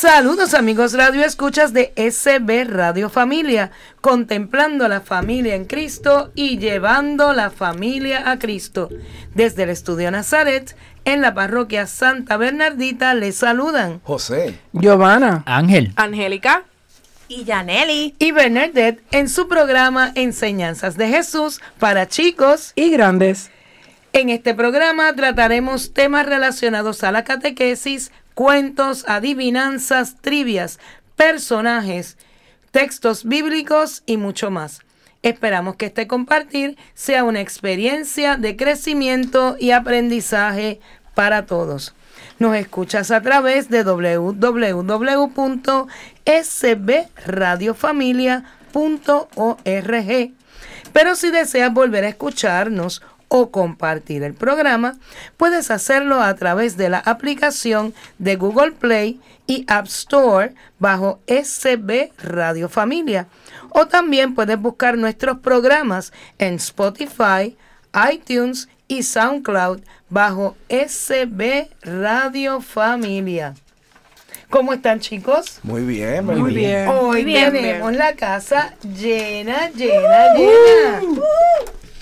Saludos amigos Radio Escuchas de SB Radio Familia, contemplando a la familia en Cristo y llevando la familia a Cristo. Desde el estudio Nazaret, en la parroquia Santa Bernardita, les saludan José, Giovanna, Ángel, Angélica. Y Yaneli. Y Bernadette en su programa Enseñanzas de Jesús para chicos y grandes. En este programa trataremos temas relacionados a la catequesis, cuentos, adivinanzas, trivias, personajes, textos bíblicos y mucho más. Esperamos que este compartir sea una experiencia de crecimiento y aprendizaje para todos. Nos escuchas a través de www.sbradiofamilia.org. Pero si deseas volver a escucharnos o compartir el programa, puedes hacerlo a través de la aplicación de Google Play y App Store bajo SB Radio Familia. O también puedes buscar nuestros programas en Spotify, iTunes y SoundCloud bajo SB Radio Familia. ¿Cómo están chicos? Muy bien, muy, Muy bien. Hoy bien, tenemos la casa llena, llena, llena.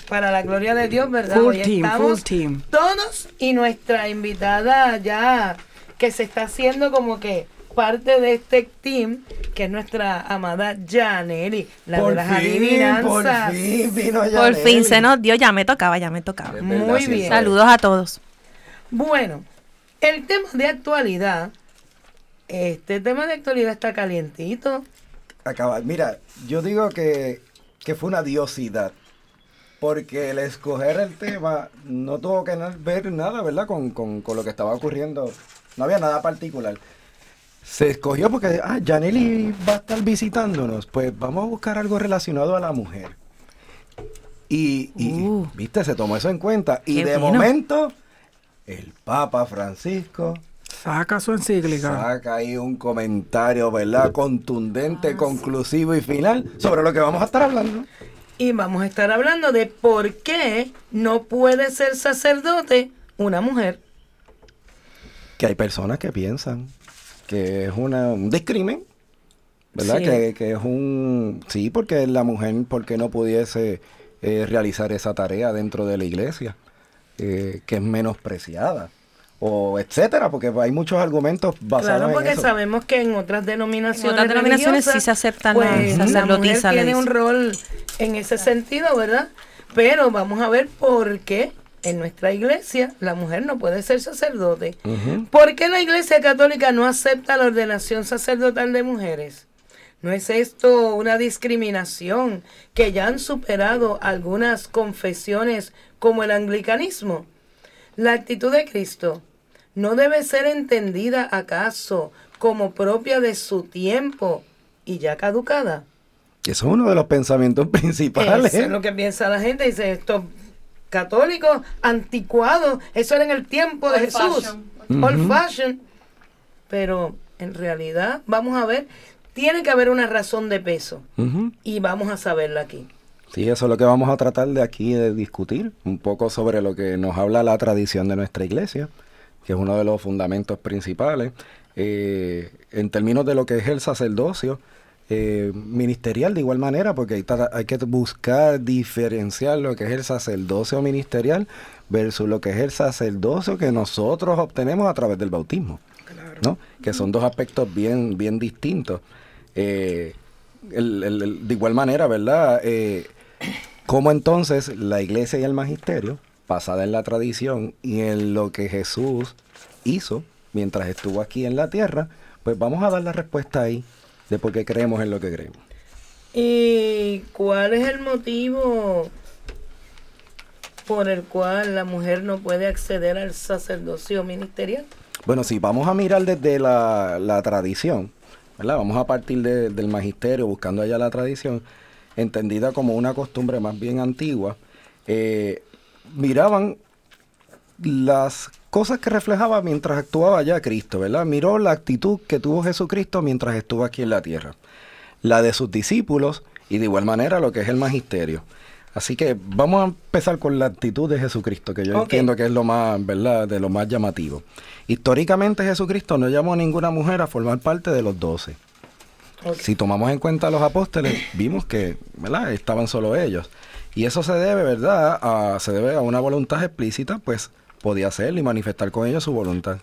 Para la gloria de Dios, ¿verdad? Full Hoy team, estamos full team. todos y nuestra invitada ya que se está haciendo como que parte de este team, que es nuestra amada Janely, la de las por adivinanzas. fin vino Por fin se nos dio, ya me tocaba, ya me tocaba. Verdad, Muy bien. sí. Saludos a todos. Bueno, el tema de actualidad, este tema de actualidad está calientito. Acaba, mira, yo digo que, que fue una diosidad. Porque el escoger el tema no tuvo que ver nada, ¿verdad? Con, con, con lo que estaba ocurriendo. No había nada particular. Se escogió porque, ah, Janely va a estar visitándonos. Pues vamos a buscar algo relacionado a la mujer. Y, y, Uh. viste, se tomó eso en cuenta. Y de momento, el Papa Francisco Saca su encíclica. Saca ahí un comentario, ¿verdad? Contundente, conclusivo y final sobre lo que vamos a estar hablando. Y vamos a estar hablando de por qué no puede ser sacerdote una mujer. Que hay personas que piensan que es una, un discrimen, ¿verdad? Sí. Que, que es un... Sí, porque la mujer, porque no pudiese eh, realizar esa tarea dentro de la iglesia, eh, que es menospreciada, o etcétera, porque hay muchos argumentos basados Claro, en porque eso. sabemos que en otras denominaciones, En otras denominaciones sí se aceptan la pues, la sacerdotisa, mujer tiene un rol en ese sentido, ¿verdad? Pero vamos a ver por qué en nuestra iglesia la mujer no puede ser sacerdote. Ujú. ¿Por qué la iglesia católica no acepta la ordenación sacerdotal de mujeres? ¿No es esto una discriminación que ya han superado algunas confesiones como el anglicanismo? La actitud de Cristo no debe ser entendida acaso como propia de su tiempo y ya caducada. Eso es uno de los pensamientos principales. Eso es lo que piensa la gente. Dice, estos católicos anticuados, eso era en el tiempo de Old Jesús. fashion. Old Ujú. fashion. Pero en realidad, vamos a ver, tiene que haber una razón de peso. Y vamos a saberla aquí. Sí, eso es lo que vamos a tratar de aquí de discutir, un poco sobre lo que nos habla la tradición de nuestra iglesia, que es uno de los fundamentos principales, eh, en términos de lo que es el sacerdocio eh, ministerial de igual manera, porque hay, hay que buscar diferenciar lo que es el sacerdocio ministerial versus lo que es el sacerdocio que nosotros obtenemos a través del bautismo, ¿no? Que son dos aspectos bien, bien distintos. Eh, el- el- el- de igual manera, ¿verdad? ¿Cómo entonces la iglesia y el magisterio, basada en la tradición y en lo que Jesús hizo mientras estuvo aquí en la tierra, pues vamos a dar la respuesta ahí de por qué creemos en lo que creemos. ¿Y cuál es el motivo por el cual la mujer no puede acceder al sacerdocio ministerial? Bueno, si vamos a mirar desde la, la tradición, ¿verdad? Vamos a partir de- del magisterio, buscando allá la tradición, entendida como una costumbre más bien antigua, eh, miraban las cosas que reflejaba mientras actuaba ya Cristo, ¿verdad? Miró la actitud que tuvo Jesucristo mientras estuvo aquí en la tierra, la de sus discípulos y de igual manera lo que es el magisterio. Así que vamos a empezar con la actitud de Jesucristo, que yo entiendo que es lo más, ¿verdad?, de lo más llamativo. Históricamente Jesucristo no llamó a ninguna mujer a formar parte de los doce. Si tomamos en cuenta a los apóstoles, vimos que, ¿verdad?, estaban solo ellos. Y eso se debe, ¿verdad?, a, se debe a una voluntad explícita, pues podía hacerlo y manifestar con ellos su voluntad.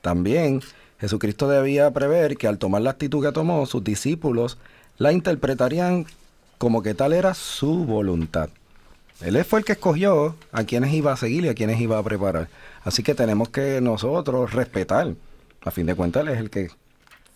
También Jesucristo debía prever que al tomar la actitud que tomó, sus discípulos la interpretarían como que tal era su voluntad. Él fue el que escogió a quienes iba a seguir y a quienes iba a preparar. Así que tenemos que nosotros respetar. A fin de cuentas, él es el que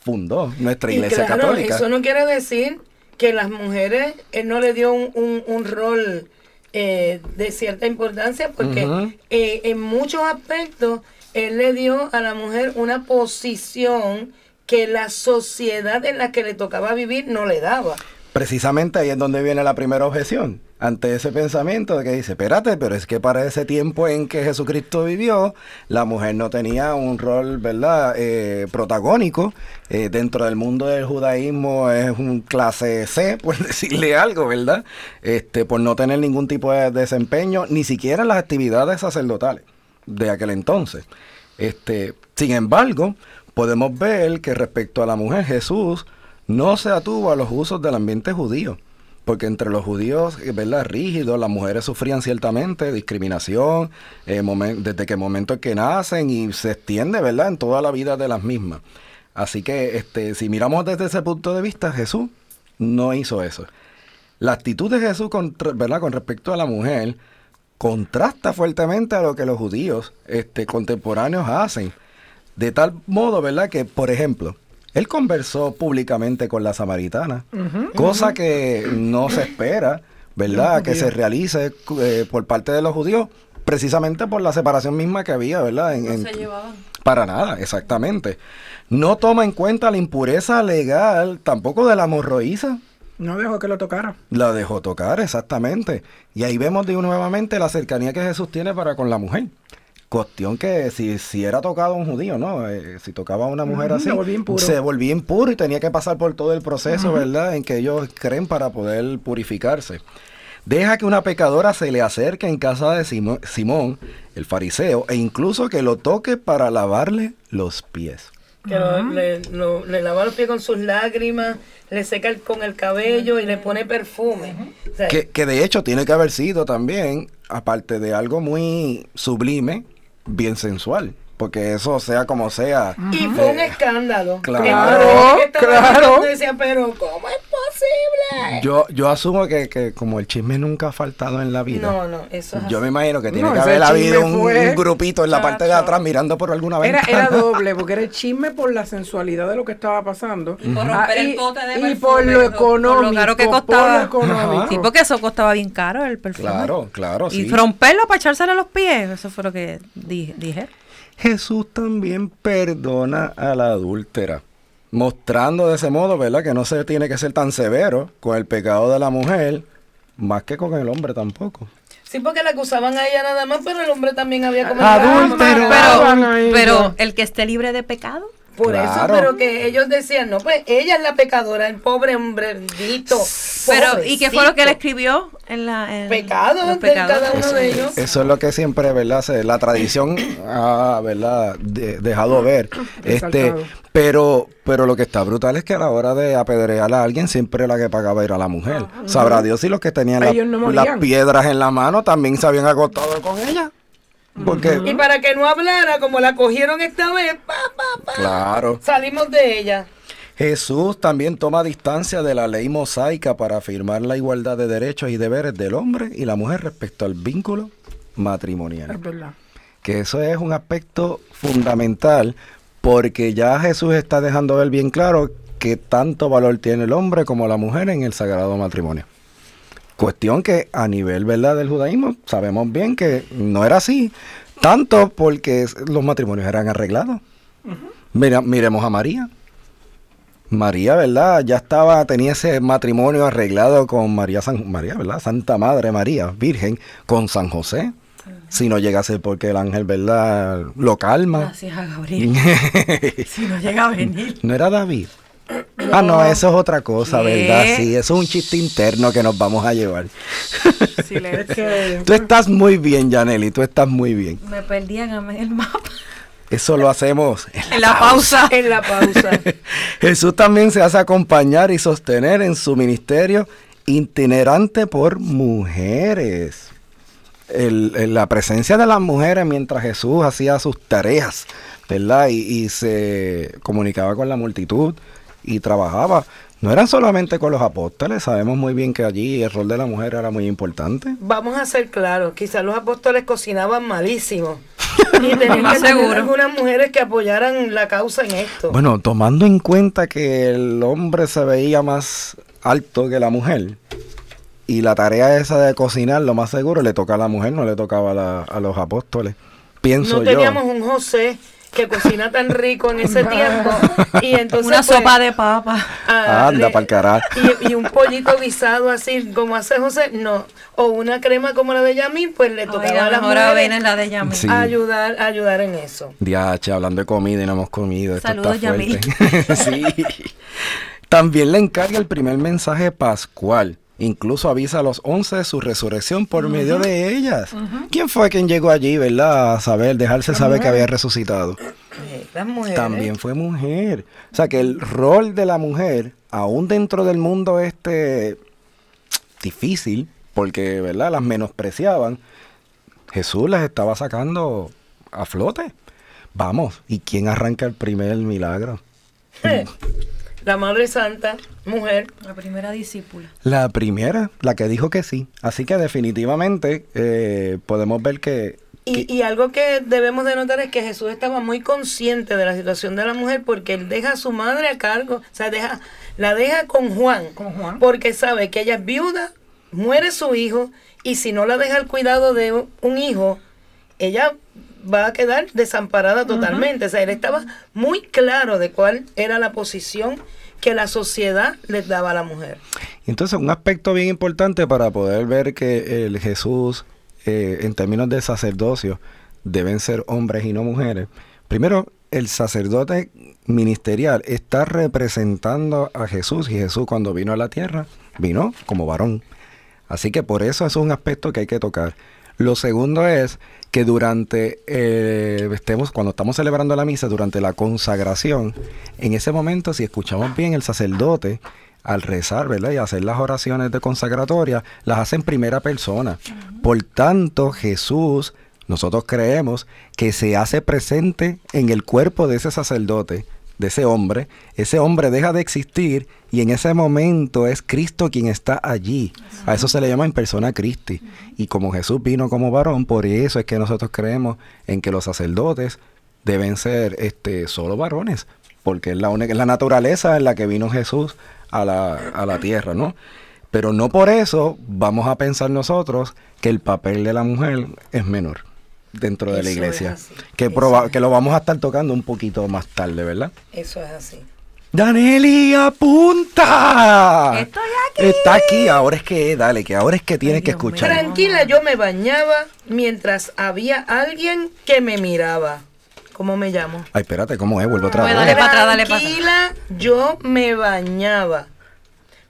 fundó nuestra Y iglesia claro, católica. Eso no quiere decir que las mujeres, él no le dio un, un- un rol eh, de cierta importancia, porque eh, en muchos aspectos él le dio a la mujer una posición que la sociedad en la que le tocaba vivir no le daba. Precisamente ahí es donde viene la primera objeción. Ante ese pensamiento de que dice, espérate, pero es que para ese tiempo en que Jesucristo vivió, la mujer no tenía un rol, ¿verdad?, eh, protagónico. Eh, dentro del mundo del judaísmo es un clase C, por decirle algo, ¿verdad? Este, por no tener ningún tipo de desempeño, ni siquiera en las actividades sacerdotales de aquel entonces. Este, sin embargo, podemos ver que respecto a la mujer, Jesús no se atuvo a los usos del ambiente judío, porque entre los judíos, ¿verdad? Rígidos, las mujeres sufrían ciertamente discriminación eh, desde que momento en que nacen y se extiende, ¿verdad? En toda la vida de las mismas. Así que, este, si miramos desde ese punto de vista, Jesús no hizo eso. La actitud de Jesús ¿verdad? con respecto a la mujer contrasta fuertemente a lo que los judíos este, contemporáneos hacen. De tal modo, ¿verdad? Que, por ejemplo, él conversó públicamente con la samaritana, cosa que no se espera, ¿verdad? Que se realice eh, por parte de los judíos, precisamente por la separación misma que había, ¿verdad? En- en- para nada, exactamente. No toma en cuenta la impureza legal tampoco de la morroíza. No dejó que lo tocara. La dejó tocar, exactamente. Y ahí vemos de nuevamente la cercanía que Jesús tiene para con la mujer. Cuestión que si, si era tocado a un judío, ¿no? Eh, si tocaba a una mujer Ujú, así, se volvía impuro. se volvía impuro y tenía que pasar por todo el proceso, ¿verdad? En que ellos creen para poder purificarse. Deja que una pecadora se le acerque en casa de Simo- Simón, el fariseo, e incluso que lo toque para lavarle los pies. Que lo- le, lo- le lava los pies con sus lágrimas, le seca el- con el cabello y le pone perfume. O sea, Que, que de hecho tiene que haber sido también, aparte de algo muy sublime, bien sensual. Porque eso sea como sea. Y fue un escándalo. Claro, claro. y decía, pero ¿cómo es? Yo, yo asumo que, que como el chisme nunca ha faltado en la vida. No, no, eso es Yo me imagino que tiene No, que haber habido un, un grupito en la parte de atrás mirando por alguna Era, ventana. era doble, porque era el chisme por la sensualidad de lo que estaba pasando. Y por Ah, romper el y- pote de y perfume, por lo por económico. lo caro que por costaba. lo económico. Sí, porque eso costaba bien caro el perfume. Claro, claro, Y sí. romperlo para echárselo a los pies, eso fue lo que di- dije. Jesús también perdona a la adúltera, mostrando de ese modo, ¿verdad? Que no se tiene que ser tan severo con el pecado de la mujer, más que con el hombre tampoco. Sí, porque la acusaban a ella nada más, pero el hombre también había cometido. Adúltero. Estaban ahí, Pero no. el que esté libre de pecado. Por Claro. eso, pero que ellos decían, no, pues ella es la pecadora, el pobre hombrendito. Pero, ¿y qué fue lo que él escribió en la en Pecados de cada uno de ellos. Eso es lo que siempre, ¿verdad? Se- la tradición ha, ¿verdad? de- dejado ver. Este, pero, pero lo que está brutal es que a la hora de apedrear a alguien, siempre la que pagaba era la mujer. Sabrá Dios si los que tenían la- Ellos no las piedras en la mano también se habían acostado con ella. Porque, Y para que no hablara, como la cogieron esta vez, pa, pa, pa, claro. salimos de ella. Jesús también toma distancia de la ley mosaica para afirmar la igualdad de derechos y deberes del hombre y la mujer respecto al vínculo matrimonial. Es verdad. que eso es un aspecto fundamental porque ya Jesús está dejando ver bien claro que tanto valor tiene el hombre como la mujer en el sagrado matrimonio. Cuestión que a nivel verdad del judaísmo sabemos bien que no era así, tanto porque los matrimonios eran arreglados. Mira, miremos a María. María, ¿verdad? Ya estaba, tenía ese matrimonio arreglado con María, San, María, ¿verdad? Santa Madre María, Virgen, con San José. Si no llega a ser porque el ángel, ¿verdad? Lo calma. Gracias a Gabriel. si no llega a venir. ¿No era David? Ah, no, eso es otra cosa, ¿Qué? ¿verdad? Sí, eso es un chiste interno que nos vamos a llevar. Tú estás muy bien, Janely, tú estás muy bien. Me perdían a el mapa. Eso lo hacemos. En la pausa. En la pausa. Jesús también se hace acompañar y sostener en su ministerio itinerante por mujeres. El- el- la presencia de las mujeres mientras Jesús hacía sus tareas, ¿verdad? Y, y se comunicaba con la multitud y trabajaba. No eran solamente con los apóstoles, sabemos muy bien que allí el rol de la mujer era muy importante. Vamos a ser claros, quizás los apóstoles cocinaban malísimo. Y tenían Más que tener seguro. algunas mujeres que apoyaran la causa en esto. Bueno, tomando en cuenta que el hombre se veía más alto que la mujer y la tarea esa de cocinar, lo más seguro le toca a la mujer, no le tocaba a, la- a los apóstoles. Pienso no yo. teníamos un José que cocina tan rico en ese tiempo. Y entonces Una pues, sopa de papa. ah, Anda le- pa'l carajo. Y, y un pollito guisado así como hace José, no. O una crema como la de Yamil, pues le tocaba Oiga, a las mejor avena mujeres es la de Yamil. Sí. ayudar, ayudar en eso. Diache, hablando de comida y no hemos comido. Esto Saludos, está fuerte. sí. También le encarga el primer mensaje pascual. Incluso avisa a los once de su resurrección por medio de ellas. ¿Quién fue quien llegó allí, verdad? A saber, dejarse saber que había resucitado. Eh. También fue mujer. O sea que el rol de la mujer, aún dentro del mundo este difícil, porque ¿verdad? las menospreciaban, Jesús las estaba sacando a flote. Vamos, ¿y quién arranca el primer milagro? La Madre Santa, mujer, La primera discípula. La primera, la que dijo que sí. Así que definitivamente eh, podemos ver que... Y, que- y algo que debemos de notar es que Jesús estaba muy consciente de la situación de la mujer porque él deja a su madre a cargo, o sea, deja, la deja con Juan, Con Juan. porque sabe que ella es viuda, muere su hijo y si no la deja al cuidado de un- un hijo, ella va a quedar desamparada totalmente. O sea, él estaba muy claro de cuál era la posición que la sociedad le daba a la mujer. Entonces, un aspecto bien importante para poder ver que el Jesús, eh, en términos de sacerdocio, deben ser hombres y no mujeres. Primero, el sacerdote ministerial está representando a Jesús y Jesús cuando vino a la tierra, vino como varón. Así que por eso es un aspecto que hay que tocar. Lo segundo es que durante, eh, estemos, cuando estamos celebrando la misa, durante la consagración, en ese momento, si escuchamos bien, el sacerdote, al rezar, ¿verdad? Y hacer las oraciones de consagratoria, las hace en primera persona. Por tanto, Jesús, nosotros creemos que se hace presente en el cuerpo de ese sacerdote, de ese hombre. Ese hombre deja de existir y en ese momento es Cristo quien está allí. A eso se le llama en persona Christi. Y como Jesús vino como varón, por eso es que nosotros creemos en que los sacerdotes deben ser este, solo varones, porque es la, única, es la naturaleza en la que vino Jesús a la, a la tierra, ¿no? Pero no por eso vamos a pensar nosotros que el papel de la mujer es menor dentro de la iglesia. es así. Que, proba- es que lo vamos a estar tocando un poquito más tarde, ¿verdad? Eso es así. Daneli, apunta. Estoy aquí. Está aquí, ahora es que, dale, que ahora es que tienes Ay, que escuchar. Tranquila, yo me bañaba mientras había alguien que me miraba. ¿Cómo me llamo? Ay, espérate, ¿cómo es? Vuelvo otra Pues vez. dale pa' atrás, dale pa' atrás. Tranquila, yo me bañaba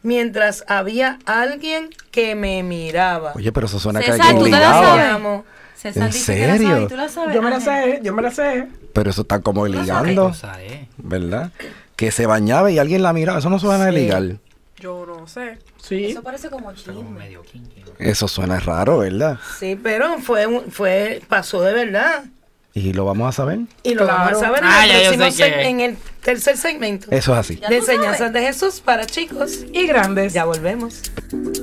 mientras había alguien que me miraba. Oye, pero eso suena que alguien ¿tú te ligaba. sabes? César ¿En dice que la serio? sabe tú la sabes. Yo me la Ajá. sé, yo me la sé. Pero eso está como ¿Qué ligando, cosa? ¿verdad? Que se bañaba y alguien la miraba. Eso no suena Sí. legal. Yo no sé. Sí. Eso parece como chisme. Eso suena raro, ¿verdad? Sí, pero fue, un- fue, pasó de verdad. ¿Y lo vamos a saber? Y lo vamos Claro. a saber en, Ah, el ya yo próximo sé que- seg- en el tercer segmento Eso es así. De enseñanzas de Jesús para chicos. Y grandes. Ya volvemos.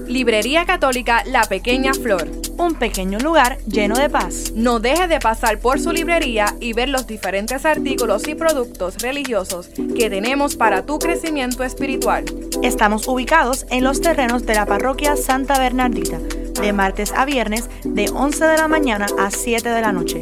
Librería Católica La Pequeña Flor. Un pequeño lugar lleno de paz. No deje de pasar por su librería y ver los diferentes artículos y productos religiosos que tenemos para tu crecimiento espiritual. Estamos ubicados en los terrenos de la parroquia Santa Bernardita, de martes a viernes de 11 de la mañana a 7 de la noche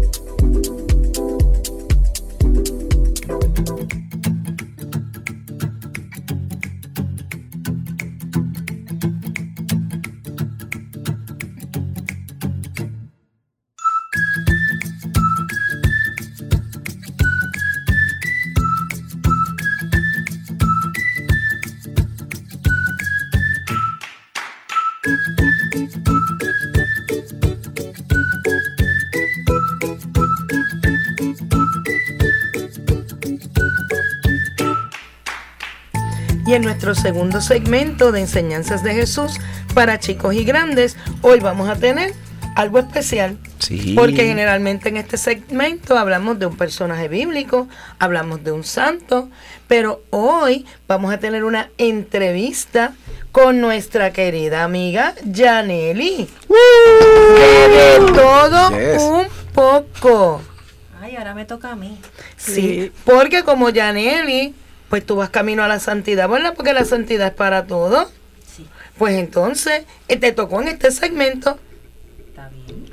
Nuestro segundo segmento de enseñanzas de Jesús para chicos y grandes, hoy vamos a tener algo especial. Sí. Porque generalmente en este segmento hablamos de un personaje bíblico, hablamos de un santo, pero hoy vamos a tener una entrevista con nuestra querida amiga Janely. De todo Yes. un poco. Ay, ahora me toca a mí. Sí, porque como Janely, pues tú vas camino a la santidad, ¿verdad? Porque la santidad es para todo. Sí, Pues entonces, eh, te tocó en este segmento. está bien.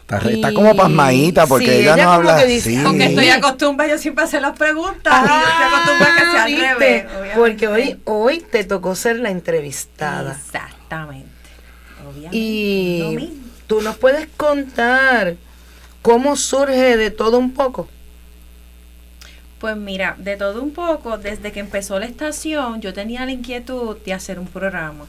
Está, re- Y- está como pasmadita porque sí, ella, ella no habla dice, así. Porque Sí. estoy acostumbrada, yo siempre hacer las preguntas y yo estoy acostumbrada a que sea al ¿viste? revés. obviamente. Porque hoy, hoy te tocó ser la entrevistada. Exactamente. Obviamente. Y tú nos puedes contar cómo surge de todo un poco. Pues mira, de todo un poco, desde que empezó la estación, yo tenía la inquietud de hacer un programa.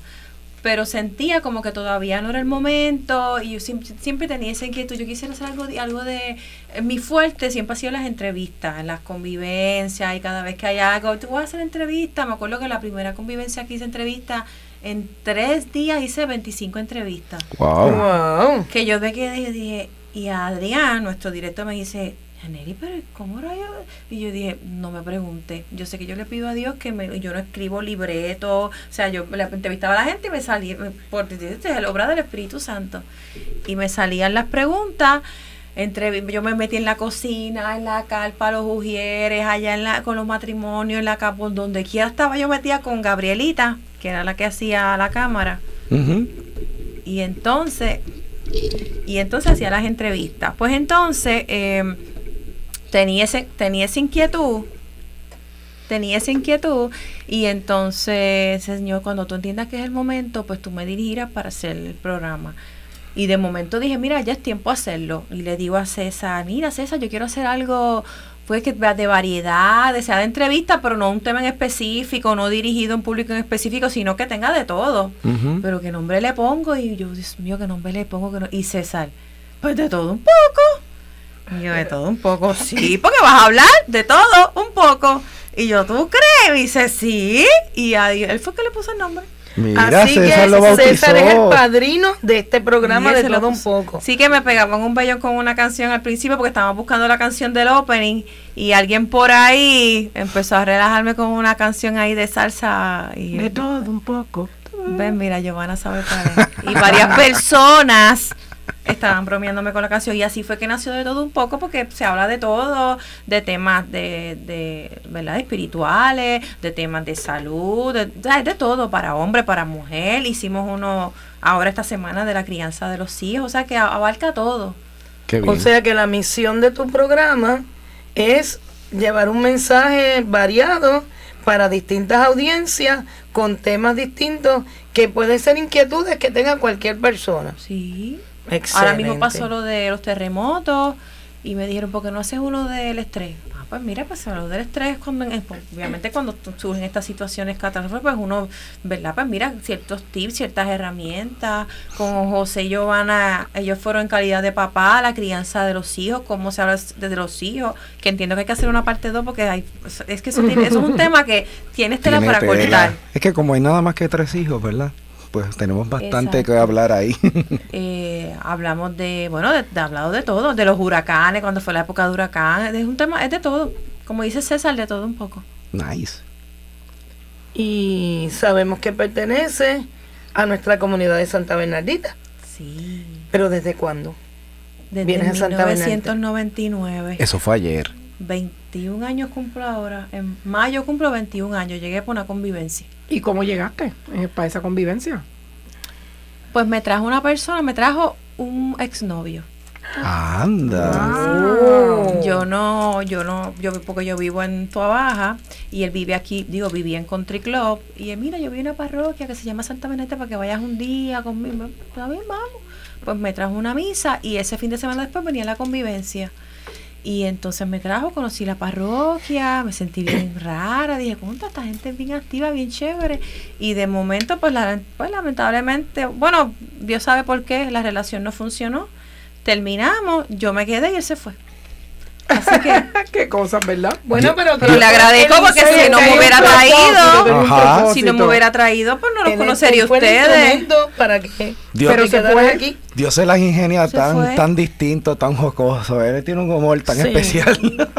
Pero sentía como que todavía no era el momento y yo siempre, siempre tenía esa inquietud. Yo quisiera hacer algo de, algo de... eh, Mi fuerte siempre ha sido las entrevistas, las convivencias y cada vez que hay algo, tú vas a hacer entrevistas. Me acuerdo que la primera convivencia que hice entrevista, en tres días hice 25 entrevistas Wow. Wow. que yo me quedé y dije, y Adrián, nuestro director, me dice, Janely, pero ¿cómo rayos? Y yo dije, no me pregunte. Yo sé que yo le pido a Dios que me, yo no escribo libreto. O sea, yo entrevistaba a la gente y me salía, me- por este es la obra del Espíritu Santo. Y me salían las preguntas. Entre, yo me metí en la cocina, en la carpa, los ujieres, allá en la, con los matrimonios, en la capa, donde quiera estaba yo metía con Gabrielita, que era la que hacía la cámara. Y entonces, y entonces hacía las entrevistas. Pues entonces eh, tenía, ese, tenía esa inquietud, tenía esa inquietud, y entonces, Señor, cuando tú entiendas que es el momento, pues tú me dirigirás para hacer el programa. Y de momento dije, mira, ya es tiempo de hacerlo. Y le digo a César, mira, César, yo quiero hacer algo pues que de variedad, sea de entrevista, pero no un tema en específico, no dirigido a un público en específico, sino que tenga de todo. Pero qué nombre le pongo y yo, Dios mío, qué nombre le pongo. Que no? Y César, pues de todo un poco. Y yo, de todo un poco, sí, porque vas a hablar de todo un poco. Y yo, ¿tú crees? Y dice, sí. Y a él fue que le puso el nombre. Mira, Así César que lo bautizó. César es el padrino de este programa de todo un poco. Sí que me pegaban un bellón con una canción al principio porque estábamos buscando la canción del opening y alguien por ahí empezó a relajarme con una canción ahí de salsa y De todo un poco. Ven, mira, Giovanna sabe cuál es. Y varias personas estaban bromeándome con la canción y así fue que nació de todo un poco porque se habla de todo, de temas de, de ¿verdad? espirituales, de temas de salud, de, de, todo, para hombre, para mujer. Hicimos uno ahora esta semana de la crianza de los hijos, o sea que abarca todo. Qué O sea que la misión de tu programa es llevar un mensaje variado para distintas audiencias con temas distintos que pueden ser inquietudes que tenga cualquier persona. Sí. Excelente. Ahora mismo pasó lo de los terremotos y me dijeron, ¿por qué no haces uno del estrés? Ah, pues mira, pues lo del estrés, cuando, pues, obviamente cuando surgen estas situaciones catastróficas, pues uno, ¿verdad? Pues mira, ciertos tips, ciertas herramientas, con José y Giovanna, ellos fueron en calidad de papá, la crianza de los hijos, cómo se habla de los hijos, que entiendo que hay que hacer una parte 2 porque hay, es que eso, tiene- eso es un tema que tienes tela Tiene para tela. cortar. Es que como hay nada más que tres hijos, ¿verdad? Pues tenemos bastante Exacto. que hablar ahí. Eh, hablamos de, bueno, de, de hablado de todo, de los huracanes, cuando fue la época de huracán, es un tema, es de todo, como dice César, de todo un poco. nice. Y sabemos que pertenece a nuestra comunidad de Santa Bernardita. Sí. Pero ¿desde cuándo? Desde Vienes a Santa Bernardita. 1999. Eso fue ayer. 21 años cumplo ahora. En mayo cumplo 21 años. Llegué por una convivencia. ¿Y cómo llegaste eh, para esa convivencia? Pues me trajo una persona, me trajo un exnovio. Anda. Yo no, yo no, yo porque yo vivo en Tua Baja y él vive aquí, digo, vivía en Country Club y él, mira, yo vi una parroquia que se llama Santa Benedetta para que vayas un día conmigo. Está bien, vamos. Pues me trajo una misa y ese fin de semana después venía la convivencia. Y entonces me trajo, conocí la parroquia, me sentí bien rara, dije, ¿cuánta esta gente bien activa, bien chévere? Y de momento, pues, la- pues lamentablemente, bueno, Dios sabe por qué, la relación no funcionó. Terminamos, yo me quedé y él se fue. Así que Qué cosas, ¿verdad? Bueno, pero, Pero le agradezco porque si no me hubiera traído, Ajá. si no me hubiera traído, pues no los conocería ustedes. para que Dios- pero se quedaras fue. aquí. Dios se las ingenia Se tan, fue. tan distinto, tan jocoso. Él tiene un humor tan Sí. especial.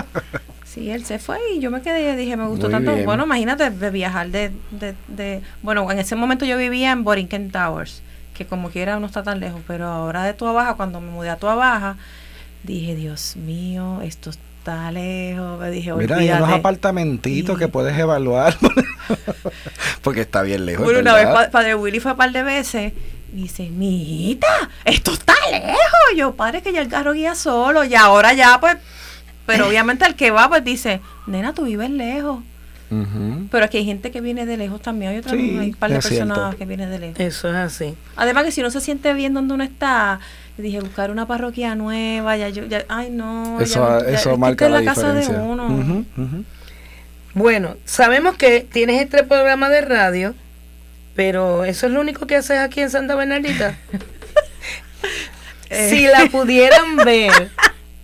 Sí, él se fue y yo me quedé y dije, me gustó Muy tanto. bien. Bueno, imagínate de viajar de, de, de- Bueno, en ese momento yo vivía en Borinquen Towers, que como quiera no está tan lejos, pero ahora de Tua Baja, cuando me mudé a Tua Baja, dije, Dios mío, esto está lejos. Me dije, Mira, hay unos apartamentitos Sí. que puedes evaluar. Porque está bien lejos. Bueno, una vez Padre Willy fue un par de veces. y Dice, mijita, esto está lejos. Yo, padre, que ya el carro guía solo. Y ahora ya, pues. Pero obviamente el que va, pues dice, nena, tú vives lejos. Pero aquí hay gente que viene de lejos también. Hay, otra, Sí, hay un par de personas que vienen de lejos. Eso es así. Además que si uno se siente bien donde uno está, dije, buscar una parroquia nueva, ya yo, ya, ay no. Eso, ya, ya- eso marca la casa de diferencia. uno. Ujú, ujú. Bueno, sabemos que tienes este programa de radio, pero eso es lo único que haces aquí en Santa Bernardita. Eh. Si la pudieran ver,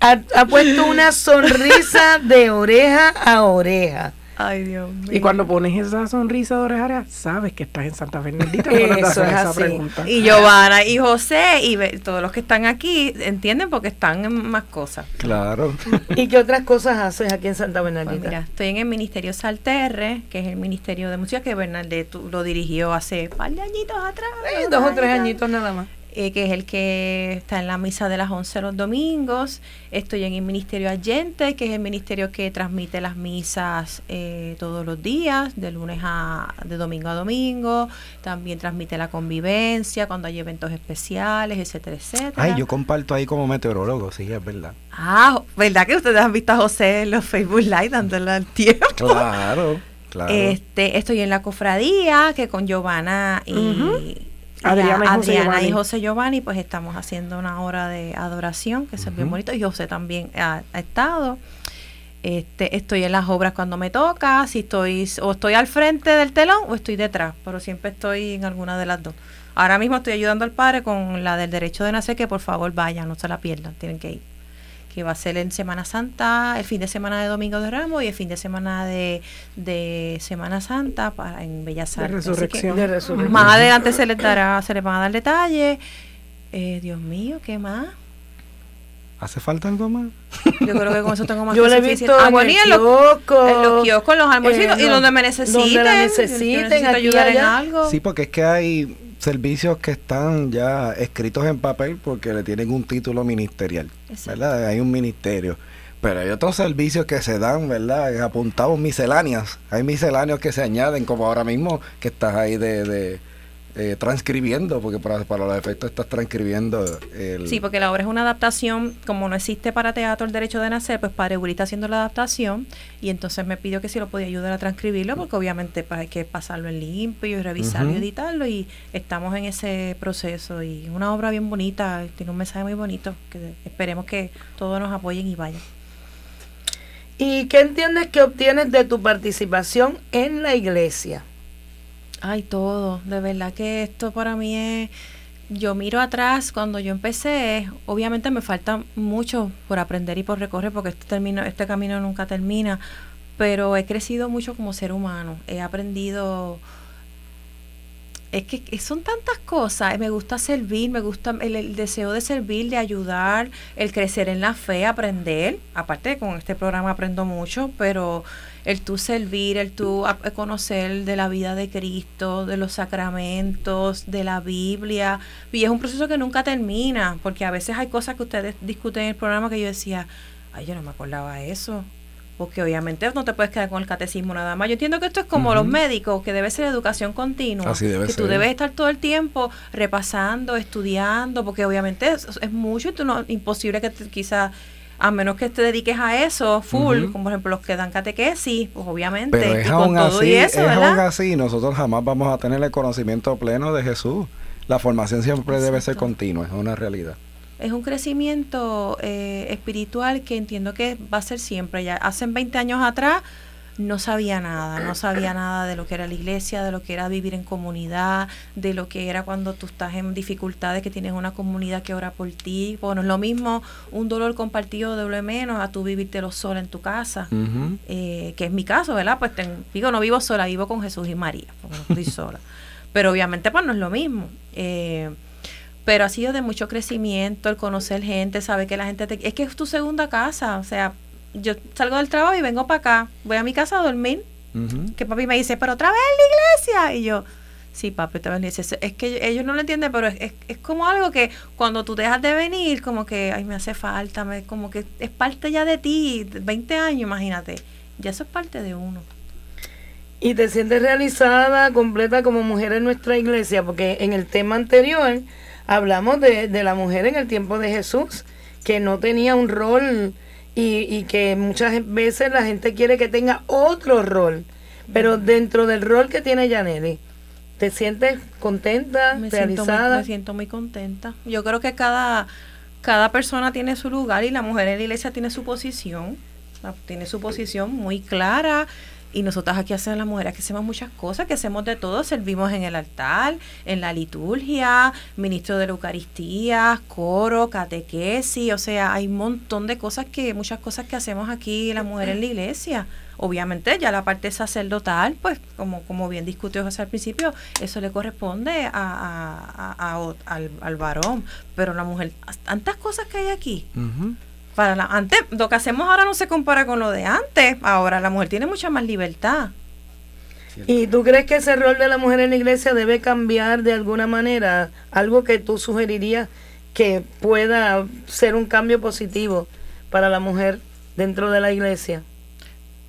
ha, ha puesto una sonrisa de oreja a oreja. Ay, Dios mío. Y cuando pones esa sonrisa de oreja a oreja, sabes que estás en Santa Bernardita. cuando te Eso es esa así. pregunta. Y Giovanna y José y todos los que están aquí entienden porque están en más cosas. Claro. ¿Y qué otras cosas haces aquí en Santa Pues Bernardita? mira, estoy en el Ministerio Salterre, que es el Ministerio de Música que Bernaldez tu- lo dirigió hace un par de añitos atrás. Eh, dos o tres añitos nada más. Eh, que es el que está en la misa de las 11 los domingos. Estoy en el Ministerio Allente, que es el ministerio que transmite las misas eh, todos los días, de lunes a de domingo a domingo. También transmite la convivencia cuando hay eventos especiales, etcétera, etcétera. Ay, yo comparto ahí como meteorólogo, sí, es verdad. Ah, ¿verdad que ustedes han visto a José en los Facebook Live dándole al tiempo? Claro, claro. Este, estoy en la cofradía que con Giovanna y, Adriana y José Adriana Giovanni. y José Giovanni, pues estamos haciendo una hora de adoración, que eso es bien bonito, y José también ha, ha estado. Este, estoy en las obras cuando me toca, si estoy o estoy al frente del telón o estoy detrás, pero siempre estoy en alguna de las dos. Ahora mismo estoy ayudando al padre con la del derecho de nacer, que por favor vayan, no se la pierdan, tienen que ir. Que va a ser en Semana Santa, el fin de semana de Domingo de Ramos y el fin de semana de, de Semana Santa para, en Bellas De Artes. Que resurrección. De resurrección. más adelante se les dará, se les van a dar detalles. Eh, Dios mío, ¿qué más? ¿Hace falta algo más? Yo creo que con eso tengo más Yo que lo he suficiente. visto Ah, en bueno, y el en los, kiosco, en los kioscos, en los almuercitos, eh, y donde me necesiten. donde la yo necesiten, necesito ayudar en algo. Sí, porque es que hay servicios que están ya escritos en papel porque le tienen un título ministerial, Exacto. ¿verdad? Hay un ministerio. Pero hay otros servicios que se dan, ¿verdad? Apuntados misceláneas. Hay misceláneos que se añaden, como ahora mismo que estás ahí de, de, eh, transcribiendo, porque para, para los efectos estás transcribiendo el... Sí, porque la obra es una adaptación, como no existe para teatro el derecho de nacer, pues Padre Uri está haciendo la adaptación y entonces me pidió que si lo podía ayudar a transcribirlo, porque obviamente pues, hay que pasarlo en limpio y revisarlo y editarlo y estamos en ese proceso y es una obra bien bonita, tiene un mensaje muy bonito, que esperemos que todos nos apoyen y vayan. ¿Y qué entiendes que obtienes de tu participación en la iglesia? Ay, todo, de verdad que esto para mí es, yo miro atrás cuando yo empecé, obviamente me falta mucho por aprender y por recorrer porque este, este camino nunca termina, pero he crecido mucho como ser humano, he aprendido, es que son tantas cosas, me gusta servir, me gusta el, deseo de servir, de ayudar, el crecer en la fe, aprender, aparte con este programa aprendo mucho, pero el tú servir, el tú ap- conocer de la vida de Cristo, de los sacramentos, de la Biblia. Y es un proceso que nunca termina, porque a veces hay cosas que ustedes discuten en el programa que yo decía, ay, yo no me acordaba de eso. Porque obviamente no te puedes quedar con el catecismo nada más. Yo entiendo que esto es como los médicos, que debe ser educación continua, Así debe que tú ser. debes estar todo el tiempo repasando, estudiando, porque obviamente es, es mucho y tú no imposible que quizás a menos que te dediques a eso full, como por ejemplo los que dan catequesis, pues obviamente, Pero es y con aún todo así, y eso, es aún así, nosotros jamás vamos a tener el conocimiento pleno de Jesús. La formación siempre debe ser continua, es una realidad. Es un crecimiento eh, espiritual que entiendo que va a ser siempre. Ya hace 20 años atrás no sabía nada, no sabía nada de lo que era la iglesia, de lo que era vivir en comunidad, de lo que era cuando tú estás en dificultades, que tienes una comunidad que ora por ti. Bueno, es lo mismo un dolor compartido doble menos a tú vivírtelo sola en tu casa. Eh, que es mi caso, ¿verdad? Pues ten- digo, no vivo sola, vivo con Jesús y María, porque no estoy sola. Pero obviamente pues no es lo mismo. Eh, pero ha sido de mucho crecimiento el conocer gente, saber que la gente te... Es que es tu segunda casa, o sea, yo salgo del trabajo y vengo para acá, voy a mi casa a dormir, que papi me dice, pero otra vez en la iglesia, y yo... Sí, papi, otra vez en la iglesia. Es que ellos no lo entienden, pero es, es, es como algo que cuando tú dejas de venir, como que, ay, me hace falta, me, como que es parte ya de ti, 20 años, imagínate. Ya eso es parte de uno. Y te sientes realizada, completa como mujer en nuestra iglesia, porque en el tema anterior hablamos de, de la mujer en el tiempo de Jesús, que no tenía un rol y, y que muchas veces la gente quiere que tenga otro rol. Pero dentro del rol que tiene Yaneli, ¿te sientes contenta, me siento, muy, realizada? me siento muy contenta. Yo creo que cada, cada persona tiene su lugar y la mujer en la iglesia tiene su posición, la- tiene su posición muy clara. Y nosotras aquí hacemos las mujeres que hacemos muchas cosas, que hacemos de todo, servimos en el altar, en la liturgia, ministro de la Eucaristía, coro, catequesis, o sea, hay un montón de cosas que, muchas cosas que hacemos aquí las mujeres en la iglesia. Obviamente ya la parte sacerdotal, pues como, como bien discutió José al principio, eso le corresponde a, al, al varón, pero la mujer, tantas cosas que hay aquí. Ujú. Para la, antes, lo que hacemos ahora no se compara con lo de antes. Ahora la mujer tiene mucha más libertad. ¿Y tú crees que ese rol de la mujer en la iglesia debe cambiar de alguna manera? Algo que tú sugerirías que pueda ser un cambio positivo para la mujer dentro de la iglesia.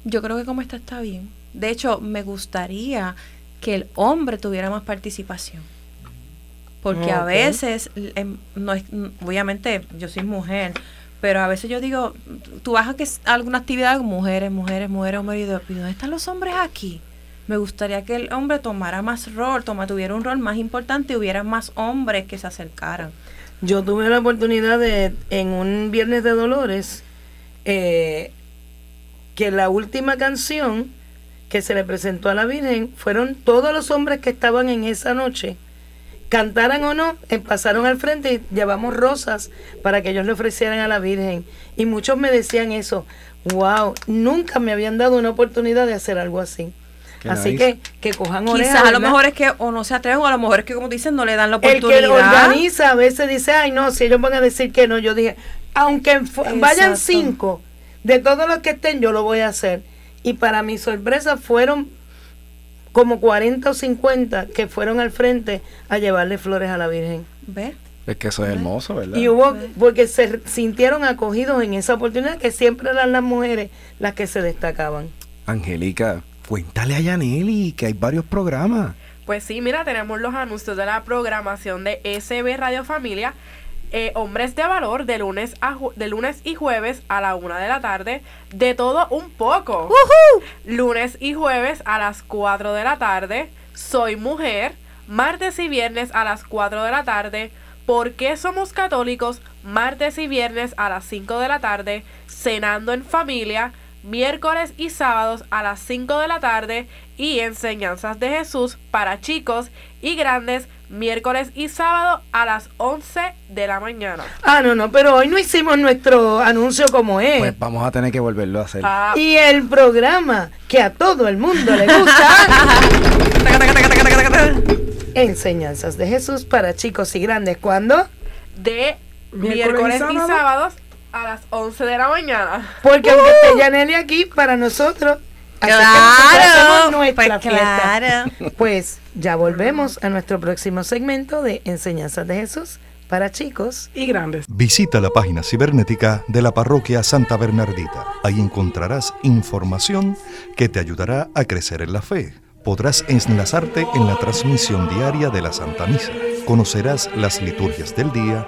Yo creo que como está está bien. De hecho, me gustaría que el hombre tuviera más participación. Porque a veces, em, no es, obviamente, yo soy mujer, pero a veces yo digo, tú vas a que alguna actividad mujeres, mujeres, mujeres, hombres, y digo, ¿y dónde están los hombres aquí? Me gustaría que el hombre tomara más rol, toma, tuviera un rol más importante y hubiera más hombres que se acercaran. Yo tuve la oportunidad de, en un Viernes de Dolores, eh, que la última canción que se le presentó a la Virgen fueron todos los hombres que estaban en esa noche, cantaran o no, eh, pasaron al frente y llevamos rosas para que ellos le ofrecieran a la Virgen. Y muchos me decían eso, wow, nunca me habían dado una oportunidad de hacer algo así. Qué así nice. que, que cojan orejas. Quizás a lo ¿verdad? mejor es que o no se atreven o a lo mejor es que como dicen no le dan la El oportunidad. que organiza a veces dice, ay no, si ellos van a decir que no, yo dije, aunque vayan cinco, de todos los que estén, yo lo voy a hacer. Y para mi sorpresa fueron como 40 o 50 que fueron al frente a llevarle flores a la Virgen. ¿Ves? Es que eso es hermoso, ¿verdad? Y hubo, porque se sintieron acogidos en esa oportunidad, que siempre eran las mujeres las que se destacaban. Angélica, cuéntale a Yaneli que hay varios programas. Pues sí, mira, tenemos los anuncios de la programación de SB Radio Familia. Eh, Hombres de Valor de lunes, a de lunes y jueves a la una de la tarde. De todo un poco. Lunes y jueves a las 4 de la tarde. Soy mujer. Martes y viernes a las 4 de la tarde. ¿Por qué somos católicos? Martes y viernes a las 5 de la tarde. Cenando en familia. Miércoles y sábados a las 5 de la tarde. Y enseñanzas de Jesús para chicos y grandes. Miércoles y sábado a las 11 de la mañana. Ah, no, no, pero hoy no hicimos nuestro anuncio como es. Pues vamos a tener que volverlo a hacer. Ah, Y el programa que a todo el mundo le gusta. Enseñanzas de Jesús para chicos y grandes. ¿Cuándo? de Miércoles y y sábado. sábados a las 11 de la mañana. Porque aunque esté Yaneli aquí, para nosotros. Así que nosotros hacemos nuestra pues fiesta. claro. Pues ya volvemos a nuestro próximo segmento de Enseñanzas de Jesús para chicos y grandes. Visita la página cibernética de la parroquia Santa Bernardita. Ahí encontrarás información que te ayudará a crecer en la fe. Podrás enlazarte en la transmisión diaria de la Santa Misa. Conocerás las liturgias del día,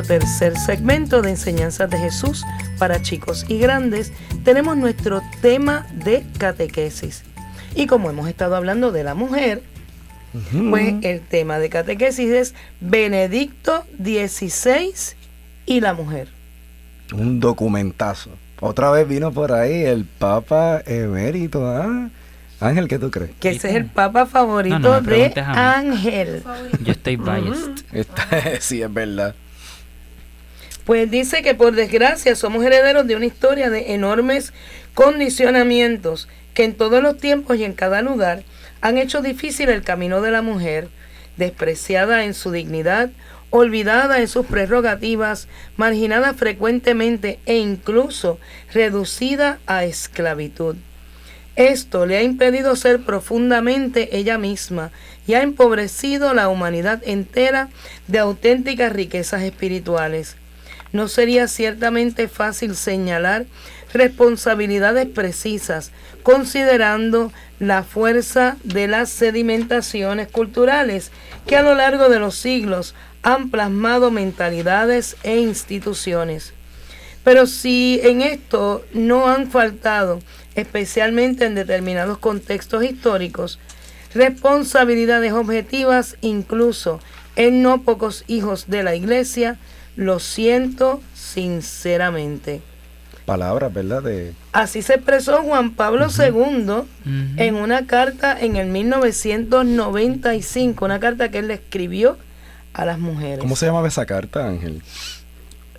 nuestro tercer segmento de enseñanzas de Jesús para chicos y grandes, tenemos nuestro tema de catequesis. Y como hemos estado hablando de la mujer, pues el tema de catequesis es Benedicto XVI y la mujer. Un documentazo. Otra vez vino por ahí el Papa emérito. ¿ah? Ángel, ¿qué tú crees? Que ese es el papa favorito No, no me de. Ángel. Yo estoy biased. Esta- sí, es verdad. Pues dice que por desgracia somos herederos de una historia de enormes condicionamientos que en todos los tiempos y en cada lugar han hecho difícil el camino de la mujer, despreciada en su dignidad, olvidada en sus prerrogativas, marginada frecuentemente e incluso reducida a esclavitud. Esto le ha impedido ser profundamente ella misma y ha empobrecido la humanidad entera de auténticas riquezas espirituales. No sería ciertamente fácil señalar responsabilidades precisas, considerando la fuerza de las sedimentaciones culturales que a lo largo de los siglos han plasmado mentalidades e instituciones. Pero si en esto no han faltado, especialmente en determinados contextos históricos, responsabilidades objetivas incluso en no pocos hijos de la iglesia, lo siento sinceramente. Palabras, ¿verdad? De, Así se expresó Juan Pablo II en una carta en el 1995, una carta que él le escribió a las mujeres. ¿Cómo se llamaba esa carta, Ángel?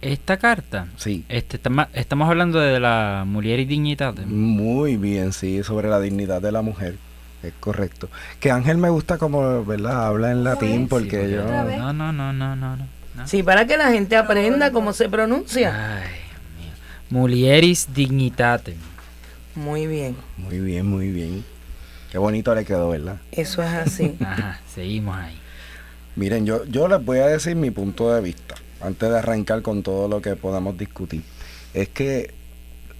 Esta carta, Sí. este, estamos hablando de la Mujer y Dignitate. Muy bien, sí, sobre la dignidad de la mujer. Es correcto. Que Ángel me gusta como, ¿verdad? Habla en latín porque yo... No, no, no, no, no, no. No. Sí, para que la gente aprenda cómo se pronuncia. Ay, Dios mío. Mulieris Dignitate. Muy bien, Muy bien, muy bien. Qué bonito le quedó, ¿verdad? eso es así. Ajá, seguimos ahí. Miren, yo, yo les voy a decir mi punto de vista, antes de arrancar con todo lo que podamos discutir. Es que,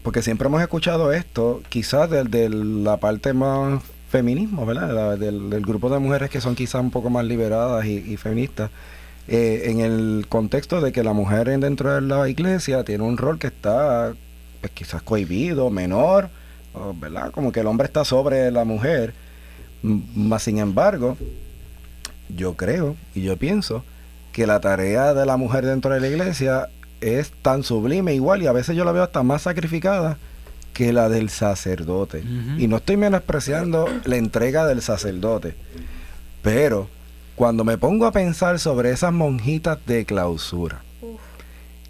porque siempre hemos escuchado esto, quizás de, la parte más feminismo, ¿verdad? La- del, del grupo de mujeres que son quizás un poco más liberadas y, y feministas, eh, en el contexto de que la mujer en- dentro de la iglesia tiene un rol que está pues, quizás cohibido, menor, ¿verdad? Como que el hombre está sobre la mujer. Más sin embargo, yo creo y yo pienso que la tarea de la mujer dentro de la iglesia es tan sublime igual y a veces yo la veo hasta más sacrificada que la del sacerdote. Y no estoy menospreciando la entrega del sacerdote, pero cuando me pongo a pensar sobre esas monjitas de clausura,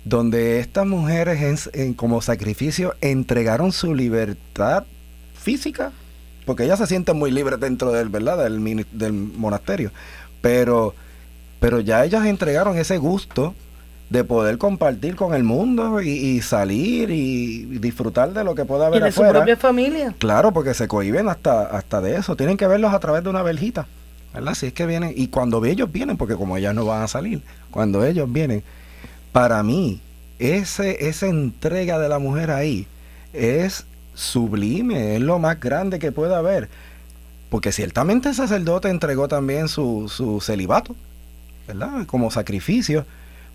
donde estas mujeres en- en- como sacrificio entregaron su libertad física, porque ellas se sienten muy libres dentro del, ¿verdad? del, monasterio, pero, pero ya ellas entregaron ese gusto de poder compartir con el mundo y, y salir y disfrutar de lo que pueda Y haber de su propia familia. Claro, porque se cohiben hasta, hasta de eso. Tienen que verlos a través de una verjita. ¿Verdad? Si es que vienen. Y cuando ellos vienen, porque como ellas no van a salir, cuando ellos vienen, para mí, ese, esa entrega de la mujer ahí es sublime, es lo más grande que puede haber. Porque ciertamente el sacerdote entregó también su, su celibato, ¿verdad? Como sacrificio,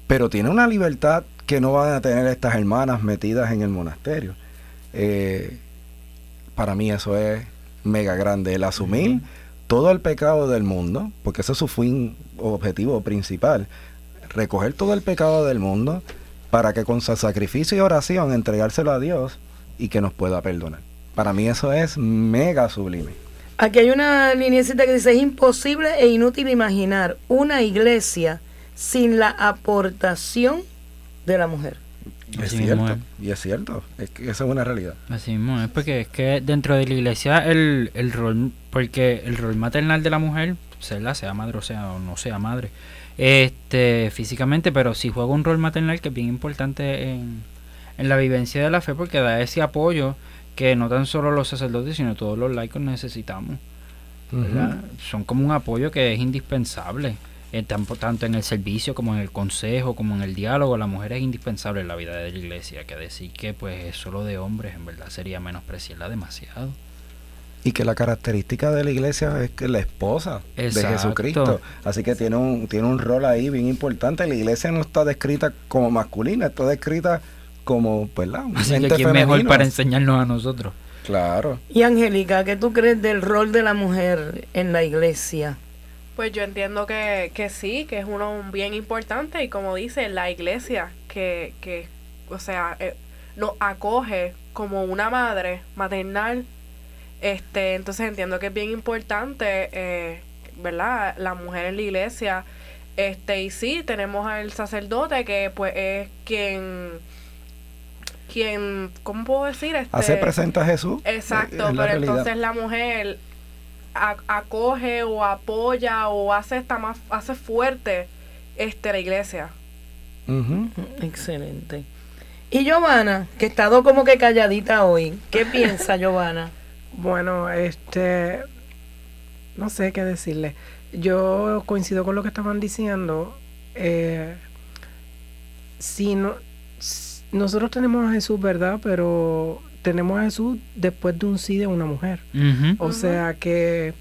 pero tiene una libertad que no van a tener estas hermanas metidas en el monasterio. Eh, para mí eso es mega grande, el asumir todo el pecado del mundo, porque ese es su fin objetivo principal, recoger todo el pecado del mundo para que con su sacrificio y oración entregárselo a Dios y que nos pueda perdonar. Para mí eso es mega sublime. Aquí hay una lineecita que dice, es imposible e inútil imaginar una iglesia sin la aportación de la mujer. Es mismo cierto, es. y es cierto, es que esa es una realidad. Así mismo es porque es que dentro de la iglesia el, el rol, porque el rol maternal de la mujer, sea, sea madre o sea o no sea madre, este físicamente, pero sí juega un rol maternal que es bien importante en, en la vivencia de la fe porque da ese apoyo que no tan solo los sacerdotes sino todos los laicos necesitamos. Son como un apoyo que es indispensable. Eh, tanto en el servicio como en el consejo, como en el diálogo, la mujer es indispensable en la vida de la iglesia, que decir que pues es solo de hombres en verdad sería menospreciarla demasiado. Y que la característica de la iglesia es que la esposa de. Jesucristo. Así que tiene un, tiene un rol ahí bien importante. La iglesia no está descrita como masculina, está descrita como, pues, la, un Así que quién mejor femenino. para enseñarnos a nosotros. Claro. Y Angélica, ¿qué tú crees del rol de la mujer en la iglesia? Pues yo entiendo que, que sí, que es uno bien importante y como dice la iglesia, que, que o sea, eh, nos acoge como una madre maternal, este, entonces entiendo que es bien importante, eh, ¿verdad? La mujer en la iglesia, este, y sí, tenemos al sacerdote que pues es quien, quien, ¿cómo puedo decir? Este, Hace presente a Jesús. Exacto, es la pero realidad. entonces la mujer acoge o apoya o hace esta más hace fuerte este la iglesia. Ujú. Excelente. Y Giovanna, que ha estado como que calladita hoy, ¿qué piensa Giovanna? Bueno, este, no sé qué decirle. Yo coincido con lo que estaban diciendo. Eh, si no, nosotros tenemos a Jesús, ¿verdad? Pero tenemos a Jesús después de un sí de una mujer. O sea que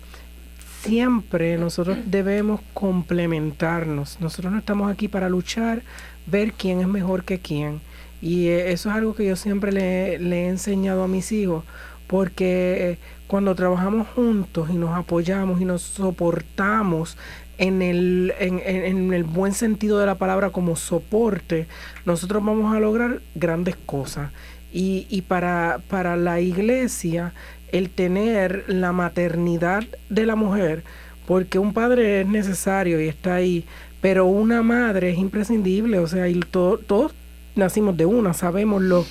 siempre nosotros debemos complementarnos. Nosotros no estamos aquí para luchar, ver quién es mejor que quién. Y eh, eso es algo que yo siempre le, le he enseñado a mis hijos, porque eh, cuando trabajamos juntos y nos apoyamos y nos soportamos en el, en, en- en el buen sentido de la palabra como soporte, nosotros vamos a lograr grandes cosas. Y, y para, para la iglesia, el tener la maternidad de la mujer, porque un padre es necesario y está ahí, pero una madre es imprescindible, o sea, y to- todos nacimos de una, sabemos lo,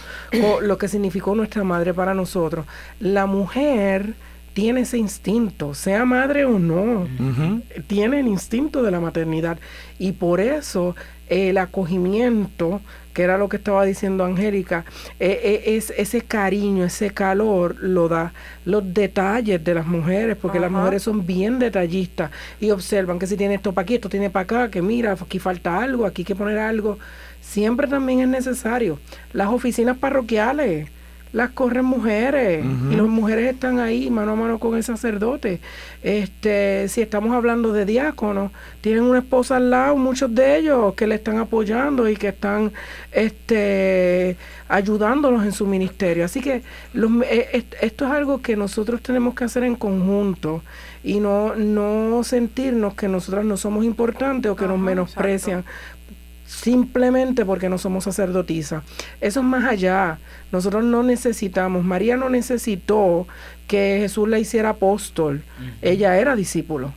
lo que significó nuestra madre para nosotros. La mujer tiene ese instinto, sea madre o no, tiene el instinto de la maternidad y por eso el acogimiento, que era lo que estaba diciendo Angélica, eh, eh, es ese cariño, ese calor lo da los detalles de las mujeres, porque las mujeres son bien detallistas y observan que si tiene esto para aquí, esto tiene para acá, que mira, aquí falta algo, aquí hay que poner algo. Siempre también es necesario. Las oficinas parroquiales las corren mujeres y las mujeres están ahí mano a mano con el sacerdote. Este, si estamos hablando de diáconos, tienen una esposa al lado, muchos de ellos que le están apoyando y que están este ayudándolos en su ministerio. Así que los, eh, est- esto es algo que nosotros tenemos que hacer en conjunto y no no sentirnos que nosotras no somos importantes o que nos menosprecian simplemente porque no somos sacerdotisas. Eso es más allá. Nosotros no necesitamos, María no necesitó que Jesús la hiciera apóstol, ella era discípulo.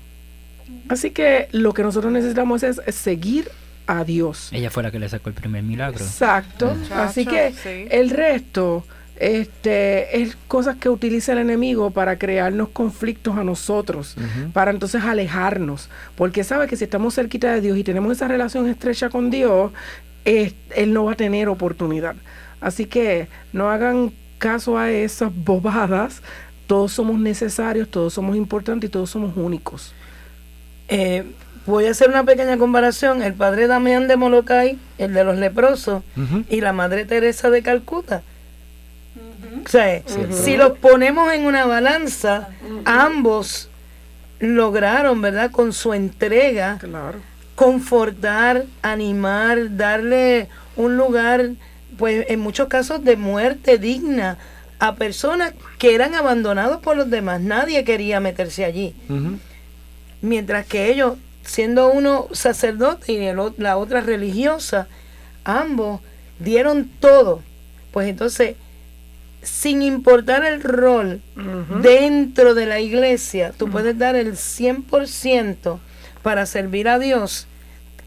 Así que lo que nosotros necesitamos es, seguir a Dios. Ella fue la que le sacó el primer milagro. Exacto. Muchacho, Así que sí. el resto este, es cosas que utiliza el enemigo para crearnos conflictos a nosotros, para entonces alejarnos, porque sabe que si estamos cerquita de Dios y tenemos esa relación estrecha con Dios, es- Él no va a tener oportunidad. Así que no hagan caso a esas bobadas, todos somos necesarios, todos somos importantes y todos somos únicos. Eh, voy a hacer una pequeña comparación. El padre Damián de Molokai, el de los leprosos, y la madre Teresa de Calcuta. O sea, si los ponemos en una balanza, ambos lograron, ¿verdad? Con su entrega, Claro. confortar, animar, darle un lugar, pues en muchos casos de muerte digna a personas que eran abandonados por los demás. Nadie quería meterse allí. Mientras que ellos, siendo uno sacerdote y el la otra religiosa, ambos dieron todo. Pues entonces, sin importar el rol dentro de la iglesia, tú puedes dar el 100% para servir a Dios,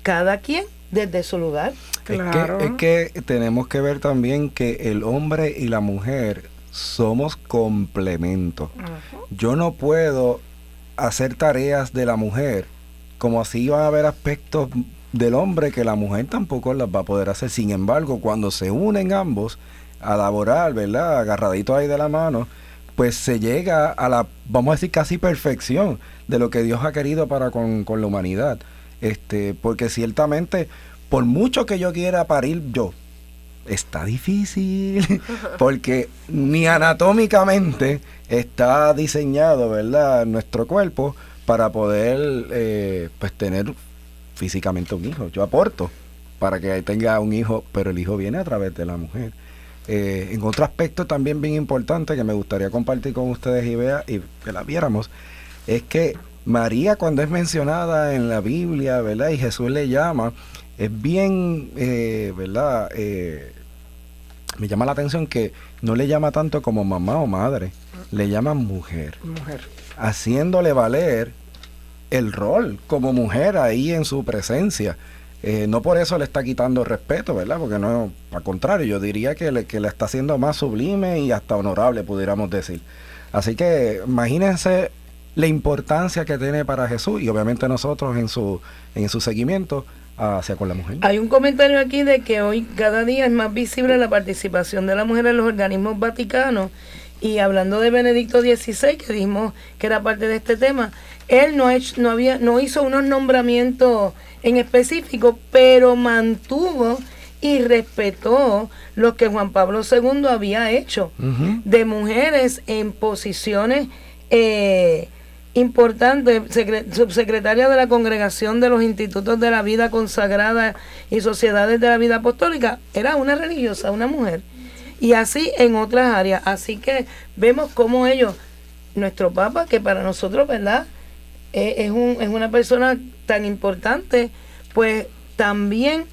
cada quien desde su lugar. Claro. Es, que, es que tenemos que ver también que el hombre y la mujer somos complementos. Yo no puedo hacer tareas de la mujer como así van a haber aspectos del hombre que la mujer tampoco las va a poder hacer. Sin embargo, cuando se unen ambos a laborar, ¿verdad? Agarraditos ahí de la mano, pues se llega a la, vamos a decir, casi perfección de lo que Dios ha querido para con, con la humanidad. Este, porque ciertamente, por mucho que yo quiera parir yo, está difícil, porque ni anatómicamente está diseñado, ¿verdad?, nuestro cuerpo para poder eh, pues tener físicamente un hijo. Yo aporto para que tenga un hijo, pero el hijo viene a través de la mujer. Eh, en otro aspecto también bien importante que me gustaría compartir con ustedes y vea y que la viéramos, es que María cuando es mencionada en la Biblia, ¿verdad? Y Jesús le llama, es bien, eh, ¿verdad? me llama la atención que no le llama tanto como mamá o madre, le llama mujer. Mujer. Haciéndole valer el rol como mujer ahí en su presencia. Eh, no por eso le está quitando respeto, ¿verdad? Porque no, al contrario, yo diría que le, que le está haciendo más sublime y hasta honorable, pudiéramos decir. Así que imagínense la importancia que tiene para Jesús y obviamente nosotros en su, en su seguimiento hacia con la mujer. Hay un comentario aquí de que hoy cada día es más visible la participación de la mujer en los organismos vaticanos y hablando de Benedicto XVI, que dijimos que era parte de este tema, él no, hecho, no, había, no hizo unos nombramientos en específico, pero mantuvo y respetó lo que Juan Pablo II había hecho de mujeres en posiciones eh, importantes, subsecretaria de la Congregación de los Institutos de la Vida Consagrada y Sociedades de la Vida Apostólica, era una religiosa, una mujer. Y así en otras áreas. Así que vemos cómo ellos, nuestro Papa, que para nosotros, ¿verdad? es, un, es una persona tan importante, pues también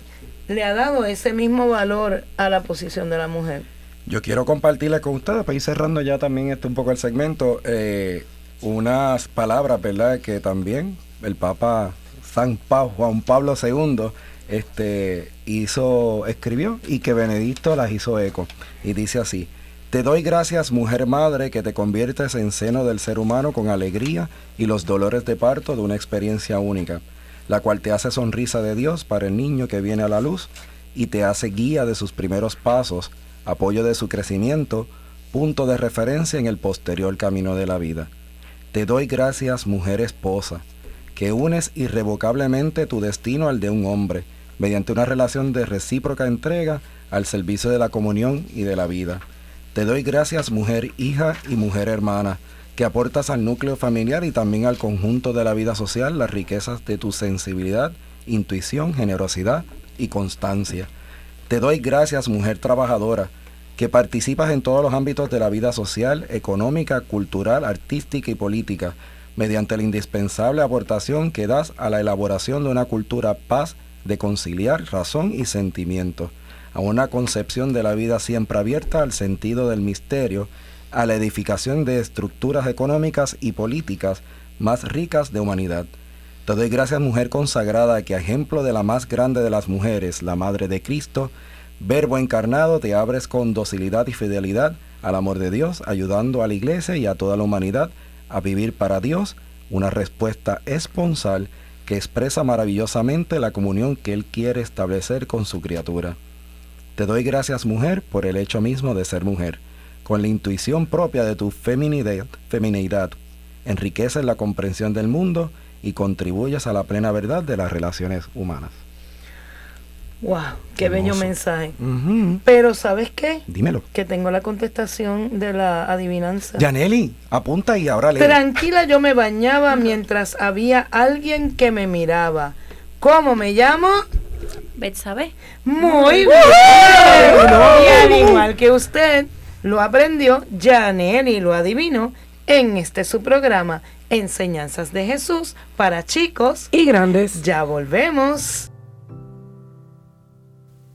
le ha dado ese mismo valor a la posición de la mujer. Yo quiero compartirle con ustedes, para ir cerrando ya también este un poco el segmento, eh, unas palabras, ¿verdad? Que también el Papa San Juan Pablo II este, hizo, escribió y que Benedicto las hizo eco. Y dice así, te doy gracias, mujer madre, que te conviertes en seno del ser humano con alegría y los dolores de parto de una experiencia única, la cual te hace sonrisa de Dios para el niño que viene a la luz y te hace guía de sus primeros pasos, apoyo de su crecimiento, punto de referencia en el posterior camino de la vida. Te doy gracias, mujer esposa, que unes irrevocablemente tu destino al de un hombre, mediante una relación de recíproca entrega al servicio de la comunión y de la vida te doy gracias, mujer hija y mujer hermana, que aportas al núcleo familiar y también al conjunto de la vida social las riquezas de tu sensibilidad, intuición, generosidad y constancia. Te doy gracias, mujer trabajadora, que participas en todos los ámbitos de la vida social, económica, cultural, artística y política, mediante la indispensable aportación que das a la elaboración de una cultura paz de conciliar razón y sentimiento a una concepción de la vida siempre abierta al sentido del misterio, a la edificación de estructuras económicas y políticas más ricas de humanidad. Te doy gracias mujer consagrada que ejemplo de la más grande de las mujeres, la Madre de Cristo, Verbo encarnado, te abres con docilidad y fidelidad al amor de Dios, ayudando a la iglesia y a toda la humanidad a vivir para Dios una respuesta esponsal que expresa maravillosamente la comunión que Él quiere establecer con su criatura. Te doy gracias mujer por el hecho mismo de ser mujer. Con la intuición propia de tu feminidad enriqueces la comprensión del mundo y contribuyes a la plena verdad de las relaciones humanas. ¡Wow! ¡Qué bello mensaje! Pero ¿sabes qué? Dímelo. Que tengo la contestación de la adivinanza. Yaneli, apunta y ahora le. Tranquila, yo me bañaba mientras había alguien que me miraba. ¿Cómo me llamo? Betsabe. Muy bien. Y al igual que usted lo aprendió, y lo adivinó en este su programa, Enseñanzas de Jesús para chicos y grandes. Ya volvemos.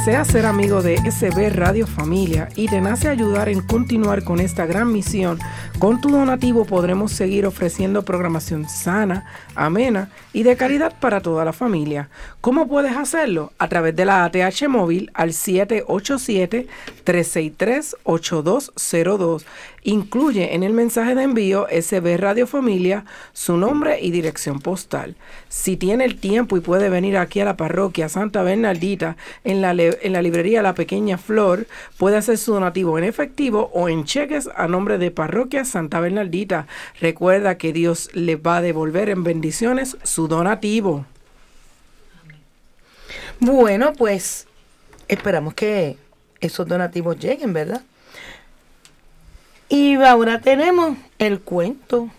Si deseas ser amigo de SB Radio Familia y te nace ayudar en continuar con esta gran misión, con tu donativo podremos seguir ofreciendo programación sana, amena y de calidad para toda la familia. ¿Cómo puedes hacerlo? A través de la ATH móvil al 787-363-8202. Incluye en el mensaje de envío SB Radio Familia su nombre y dirección postal. Si tiene el tiempo y puede venir aquí a la parroquia Santa Bernardita en la, en la librería La Pequeña Flor, puede hacer su donativo en efectivo o en cheques a nombre de Parroquia Santa Bernardita. Recuerda que Dios le va a devolver en bendiciones su donativo. Bueno, pues esperamos que esos donativos lleguen, ¿verdad? Y ahora tenemos el cuento.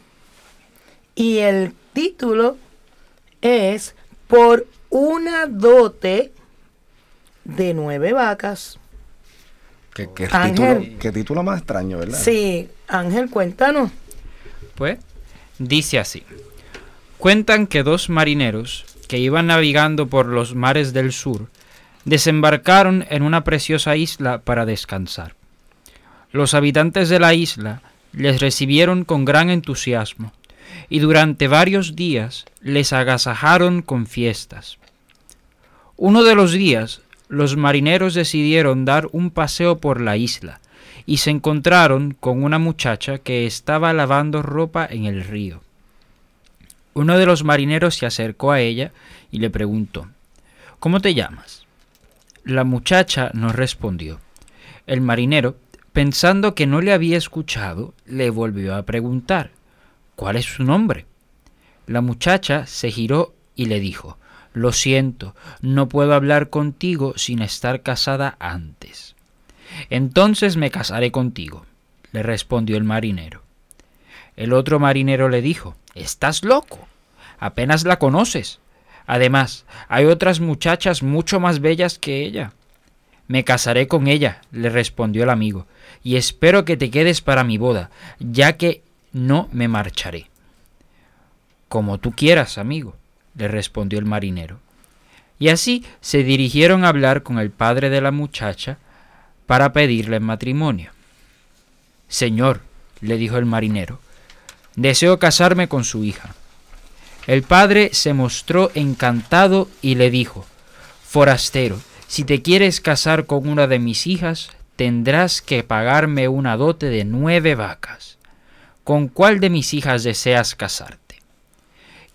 Y el título es Por una dote de nueve vacas. ¿Qué, qué Ángel. título, qué título más extraño, ¿verdad? Sí, Ángel, cuéntanos. Pues dice así. Cuentan que dos marineros que iban navegando por los mares del sur desembarcaron en una preciosa isla para descansar. Los habitantes de la isla les recibieron con gran entusiasmo y durante varios días les agasajaron con fiestas. Uno de los días los marineros decidieron dar un paseo por la isla y se encontraron con una muchacha que estaba lavando ropa en el río. Uno de los marineros se acercó a ella y le preguntó, ¿Cómo te llamas? La muchacha no respondió. El marinero, pensando que no le había escuchado, le volvió a preguntar, ¿cuál es su nombre? La muchacha se giró y le dijo, Lo siento, no puedo hablar contigo sin estar casada antes. Entonces me casaré contigo, le respondió el marinero. El otro marinero le dijo, Estás loco, apenas la conoces. Además, hay otras muchachas mucho más bellas que ella. Me casaré con ella, le respondió el amigo, y espero que te quedes para mi boda, ya que no me marcharé. Como tú quieras, amigo, le respondió el marinero. Y así se dirigieron a hablar con el padre de la muchacha para pedirle matrimonio. Señor, le dijo el marinero, deseo casarme con su hija. El padre se mostró encantado y le dijo, Forastero, si te quieres casar con una de mis hijas, tendrás que pagarme una dote de nueve vacas. ¿Con cuál de mis hijas deseas casarte?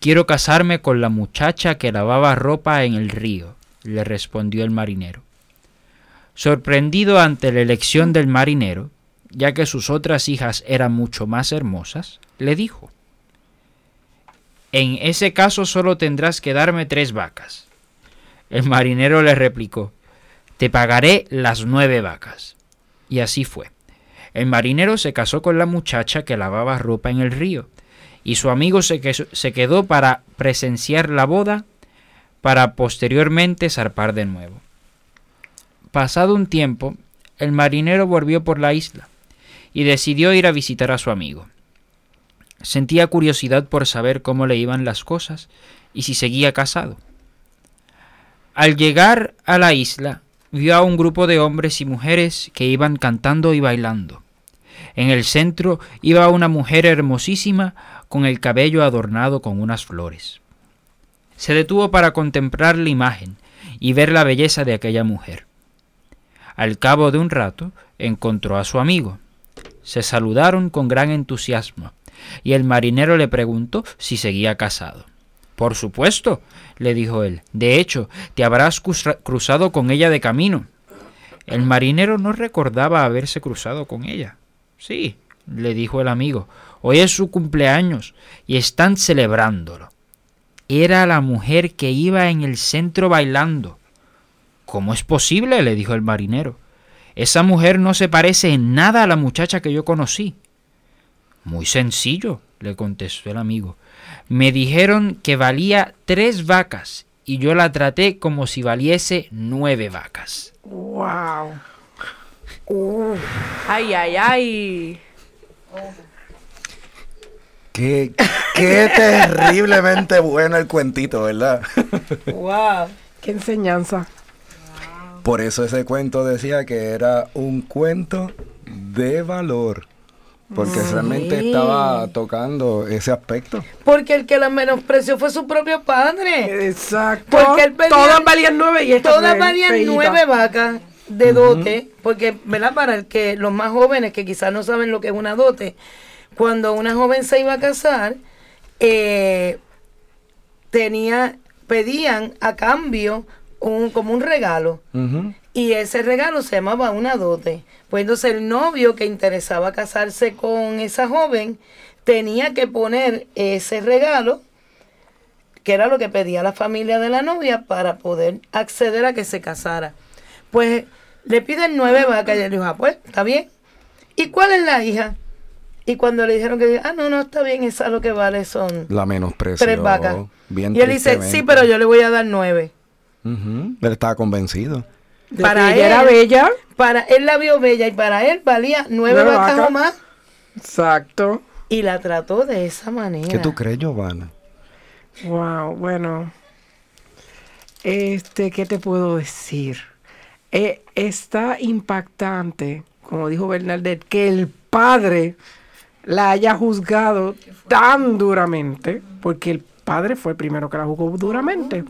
Quiero casarme con la muchacha que lavaba ropa en el río, le respondió el marinero. Sorprendido ante la elección del marinero, ya que sus otras hijas eran mucho más hermosas, le dijo, En ese caso solo tendrás que darme tres vacas. El marinero le replicó, Te pagaré las nueve vacas. Y así fue. El marinero se casó con la muchacha que lavaba ropa en el río, y su amigo se, quedó para presenciar la boda, para posteriormente zarpar de nuevo. Pasado un tiempo, el marinero volvió por la isla y decidió ir a visitar a su amigo. Sentía curiosidad por saber cómo le iban las cosas y si seguía casado. Al llegar a la isla, vio a un grupo de hombres y mujeres que iban cantando y bailando. En el centro iba una mujer hermosísima con el cabello adornado con unas flores. Se detuvo para contemplar la imagen y ver la belleza de aquella mujer. Al cabo de un rato encontró a su amigo. Se saludaron con gran entusiasmo y el marinero le preguntó si seguía casado. Por supuesto, le dijo él. De hecho, te habrás cruza- cruzado con ella de camino. El marinero no recordaba haberse cruzado con ella. Sí, le dijo el amigo. Hoy es su cumpleaños y están celebrándolo. Era la mujer que iba en el centro bailando. ¿Cómo es posible? le dijo el marinero. Esa mujer no se parece en nada a la muchacha que yo conocí. Muy sencillo, le contestó el amigo. Me dijeron que valía tres vacas y yo la traté como si valiese nueve vacas. Wow. Ay, ay, ay. Qué, qué terriblemente bueno el cuentito, ¿verdad? Wow. Qué enseñanza. Por eso ese cuento decía que era un cuento de valor. Porque realmente estaba tocando ese aspecto. Porque el que la menospreció fue su propio padre. Exacto. Porque él pedía- Todas valían nueve y Todas valían nueve vacas de dote, porque, ¿verdad? Para el que los más jóvenes que quizás no saben lo que es una dote, cuando una joven se iba a casar, eh, tenía, pedían a cambio un, como un regalo. Ujú. Y ese regalo se llamaba una dote. Pues entonces el novio que interesaba casarse con esa joven tenía que poner ese regalo, que era lo que pedía la familia de la novia para poder acceder a que se casara. Pues le piden nueve vacas y él dijo, ah, pues está bien. ¿Y cuál es la hija? Y cuando le dijeron que, ah, no, no, está bien, esa lo que vale son La menospreció. tres vacas. Bien y él dice, sí, pero yo le voy a dar nueve. Ujú. Él estaba convencido. De Para que ella era bella. Para él la vio bella y para él valía nueve vacas o más. Exacto. Y la trató de esa manera. ¿Qué tú crees, Giovanna? Wow, bueno. Este, ¿qué te puedo decir? Eh, está impactante, como dijo Bernadette, que el padre la haya juzgado tan duramente, porque el padre fue el primero que la juzgó duramente.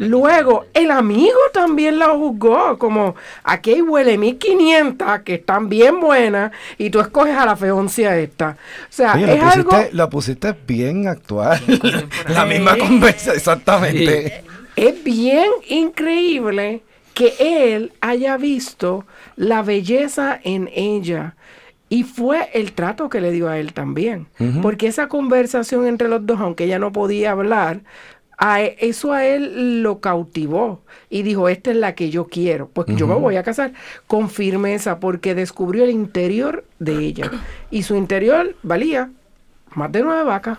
Luego, el amigo también la juzgó, como aquí hay huele 1500 que están bien buenas y tú escoges a la feoncia esta. O sea, Oye, es la pusiste, algo... la pusiste bien actual. la misma conversa, exactamente. Es bien increíble que él haya visto la belleza en ella. Y fue el trato que le dio a él también. Porque esa conversación entre los dos, aunque ella no podía hablar, a e- eso a él lo cautivó. Y dijo, esta es la que yo quiero. Pues yo me voy a casar con firmeza porque descubrió el interior de ella. Y su interior valía más de nueve vacas.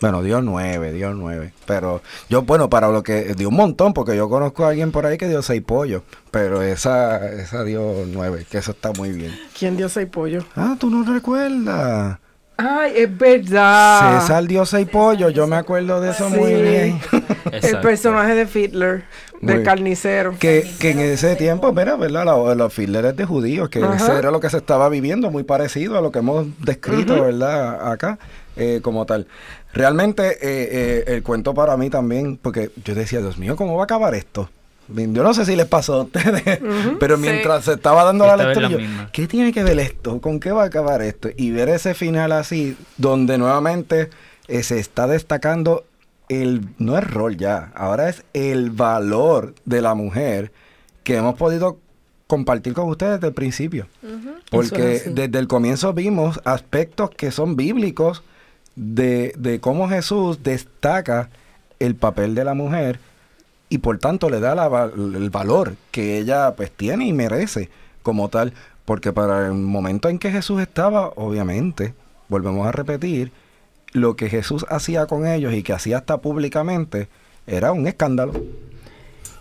Bueno, dio nueve, dio nueve. Pero yo, bueno, para lo que dio un montón, porque yo conozco a alguien por ahí que dio seis pollos. Pero esa, esa dio nueve, que eso está muy bien. ¿Quién dio seis pollos? Ah, tú no recuerdas. Ay, es verdad. César dio seis pollos, yo me acuerdo de eso muy bien. El personaje de Fiddler, del Muy- carnicero. Que, que en ese tiempo, mira, ¿verdad? Los, los fileres de judíos, que Ajá. ese era lo que se estaba viviendo, muy parecido a lo que hemos descrito, ¿verdad? Acá, eh, como tal. Realmente, eh, eh, el cuento para mí también, porque yo decía, Dios mío, ¿cómo va a acabar esto? Yo no sé si les pasó a ustedes, pero mientras se estaba dando la Esta lectura, la yo. ¿qué tiene que ver esto? ¿Con qué va a acabar esto? Y ver ese final así, donde nuevamente eh, se está destacando el, no es rol ya, ahora es el valor de la mujer que hemos podido compartir con ustedes desde el principio. Porque desde el comienzo vimos aspectos que son bíblicos de, de cómo Jesús destaca el papel de la mujer y por tanto le da la el valor que ella pues tiene y merece como tal. Porque para el momento en que Jesús estaba, obviamente, volvemos a repetir, lo que Jesús hacía con ellos y que hacía hasta públicamente era un escándalo.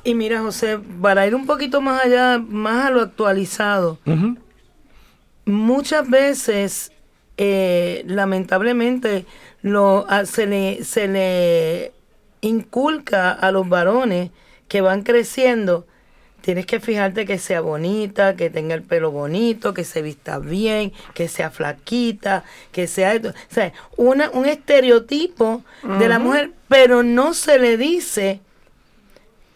Y mira, José, para ir un poquito más allá, más a lo actualizado, muchas veces, eh, lamentablemente, lo, se, le, se le inculca a los varones que van creciendo, tienes que fijarte que sea bonita, que tenga el pelo bonito, que se vista bien, que sea flaquita, que sea... esto. O sea, una, un estereotipo de la mujer, pero no se le dice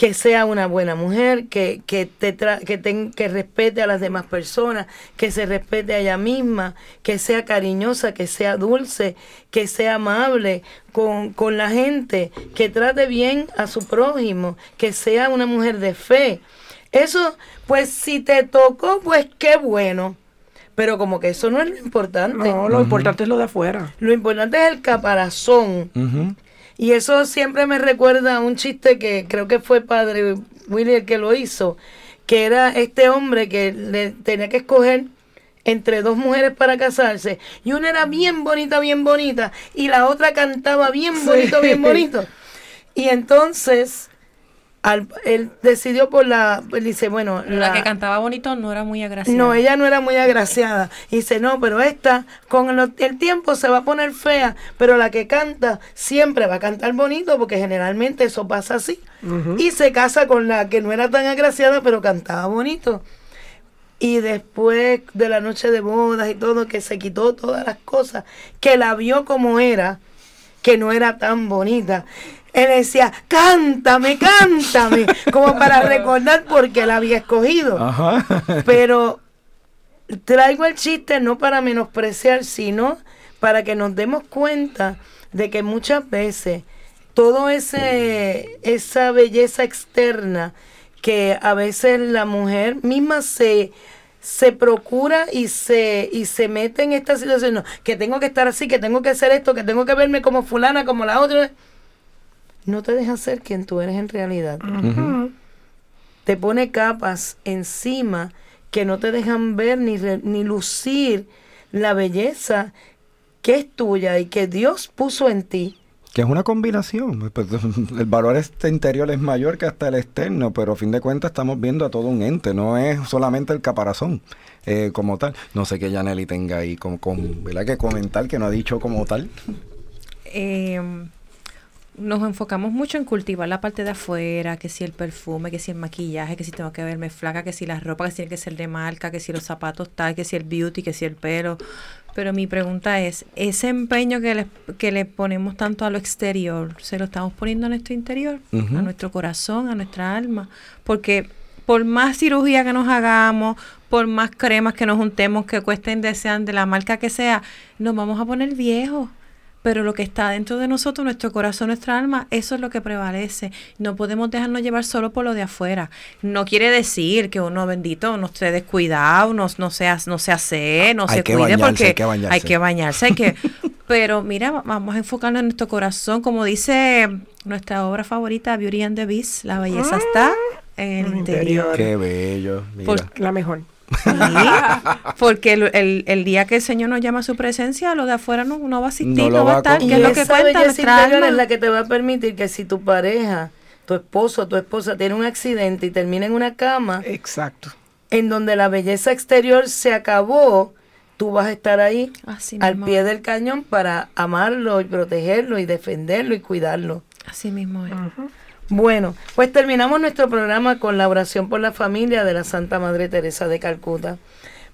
que sea una buena mujer, que, que, te que, que respete a las demás personas, que se respete a ella misma, que sea cariñosa, que sea dulce, que sea amable con, con la gente, que trate bien a su prójimo, que sea una mujer de fe. Eso, pues si te tocó, pues qué bueno. Pero como que eso no es lo importante. No, lo importante es lo de afuera. Lo importante es el caparazón. Y eso siempre me recuerda a un chiste que creo que fue padre Willy el que lo hizo, que era este hombre que le tenía que escoger entre dos mujeres para casarse y una era bien bonita, bien bonita y la otra cantaba bien bonito, bien bonito. Y entonces él decidió por la, él dice, bueno, la, que cantaba bonito no era muy agraciada. No, ella no era muy agraciada. Y dice, no, pero esta con el, tiempo se va a poner fea, pero la que canta siempre va a cantar bonito porque generalmente eso pasa así. Y se casa con la que no era tan agraciada, pero cantaba bonito. Y después de la noche de bodas y todo, que se quitó todas las cosas, que la vio como era, que no era tan bonita él decía, cántame, cántame, como para recordar por qué la había escogido. Pero traigo el chiste no para menospreciar, sino para que nos demos cuenta de que muchas veces todo ese esa belleza externa que a veces la mujer misma se se procura y se y se mete en esta situación, que tengo que estar así, que tengo que hacer esto, que tengo que verme como fulana, como la otra no te deja ser quien tú eres en realidad. Te pone capas encima que no te dejan ver ni, ni lucir la belleza que es tuya y que Dios puso en ti. Que es una combinación. Pues, el valor este interior es mayor que hasta el externo, pero a fin de cuentas estamos viendo a todo un ente, no es solamente el caparazón eh, como tal. No sé qué Janely tenga ahí con, con, ¿verdad? que comentar que no ha dicho como tal. Eh, nos enfocamos mucho en cultivar la parte de afuera, que si el perfume, que si el maquillaje, que si tengo que verme flaca, que si la ropa, que si tiene que ser de marca, que si los zapatos tal, que si el beauty, que si el pelo. Pero mi pregunta es, ese empeño que le, que le ponemos tanto a lo exterior, ¿se lo estamos poniendo a nuestro interior? A nuestro corazón, a nuestra alma. Porque por más cirugía que nos hagamos, por más cremas que nos juntemos, que cuesten, desean de la marca que sea, nos vamos a poner viejos pero lo que está dentro de nosotros, nuestro corazón, nuestra alma, eso es lo que prevalece. No podemos dejarnos llevar solo por lo de afuera. No quiere decir que uno bendito no esté descuidado, no, no sea, no se hace, no se cuide porque hay que bañarse, hay que bañarse, hay que pero mira, vamos a enfocarnos en nuestro corazón, como dice nuestra obra favorita, Beauty and the Beast, la belleza está en el interior. Qué bello. la mejor. porque el, el, día que el Señor nos llama a su presencia, lo de afuera no, no va a existir, no, va a estar. que es lo que cuenta nuestra alma. es la que te va a permitir que si tu pareja, tu esposo, tu esposa tiene un accidente y termina en una cama, exacto, en donde la belleza exterior se acabó, tú vas a estar ahí al pie del cañón para amarlo y protegerlo y defenderlo y cuidarlo. Así mismo es. Bueno, pues terminamos nuestro programa con la oración por la familia de la Santa Madre Teresa de Calcuta.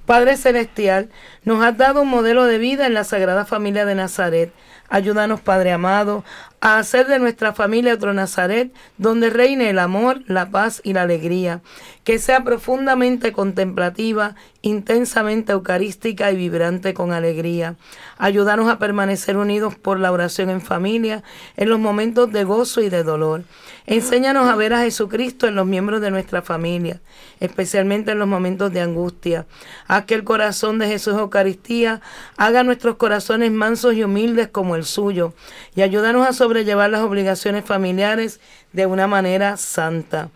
Padre Celestial, nos has dado un modelo de vida en la Sagrada Familia de Nazaret. Ayúdanos, Padre amado, a hacer de nuestra familia otro Nazaret, donde reine el amor, la paz y la alegría, que sea profundamente contemplativa, intensamente eucarística y vibrante con alegría. Ayúdanos a permanecer unidos por la oración en familia, en los momentos de gozo y de dolor. Enséñanos a ver a Jesucristo en los miembros de nuestra familia, especialmente en los momentos de angustia. Haz que el corazón de Jesús Eucaristía haga nuestros corazones mansos y humildes como el suyo, y ayúdanos a sobrellevar las obligaciones familiares de una manera santa.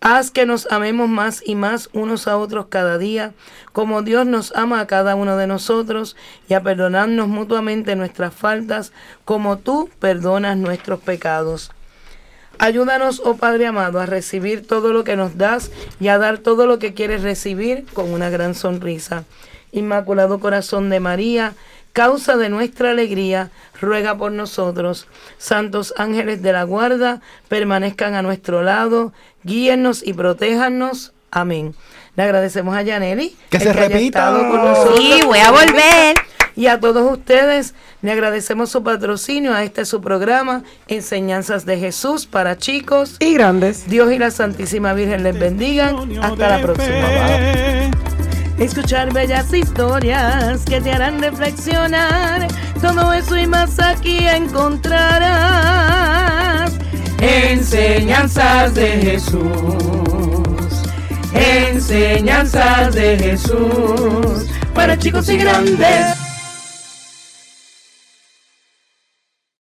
Haz que nos amemos más y más unos a otros cada día, como Dios nos ama a cada uno de nosotros, y a perdonarnos mutuamente nuestras faltas, como tú perdonas nuestros pecados. Ayúdanos, oh Padre amado, a recibir todo lo que nos das y a dar todo lo que quieres recibir con una gran sonrisa. Inmaculado Corazón de María, causa de nuestra alegría, ruega por nosotros. Santos ángeles de la guarda, permanezcan a nuestro lado, guíennos y protéjanos. Amén. Le agradecemos a Yaneli. Que se repita. Sí, voy a volver. Y a todos ustedes le agradecemos su patrocinio a este su programa, Enseñanzas de Jesús para chicos y grandes. Dios y la Santísima Virgen les bendigan. Hasta la próxima. Escuchar bellas historias que te harán reflexionar. Todo eso y más aquí encontrarás. Enseñanzas de Jesús. Enseñanzas de Jesús para chicos y grandes.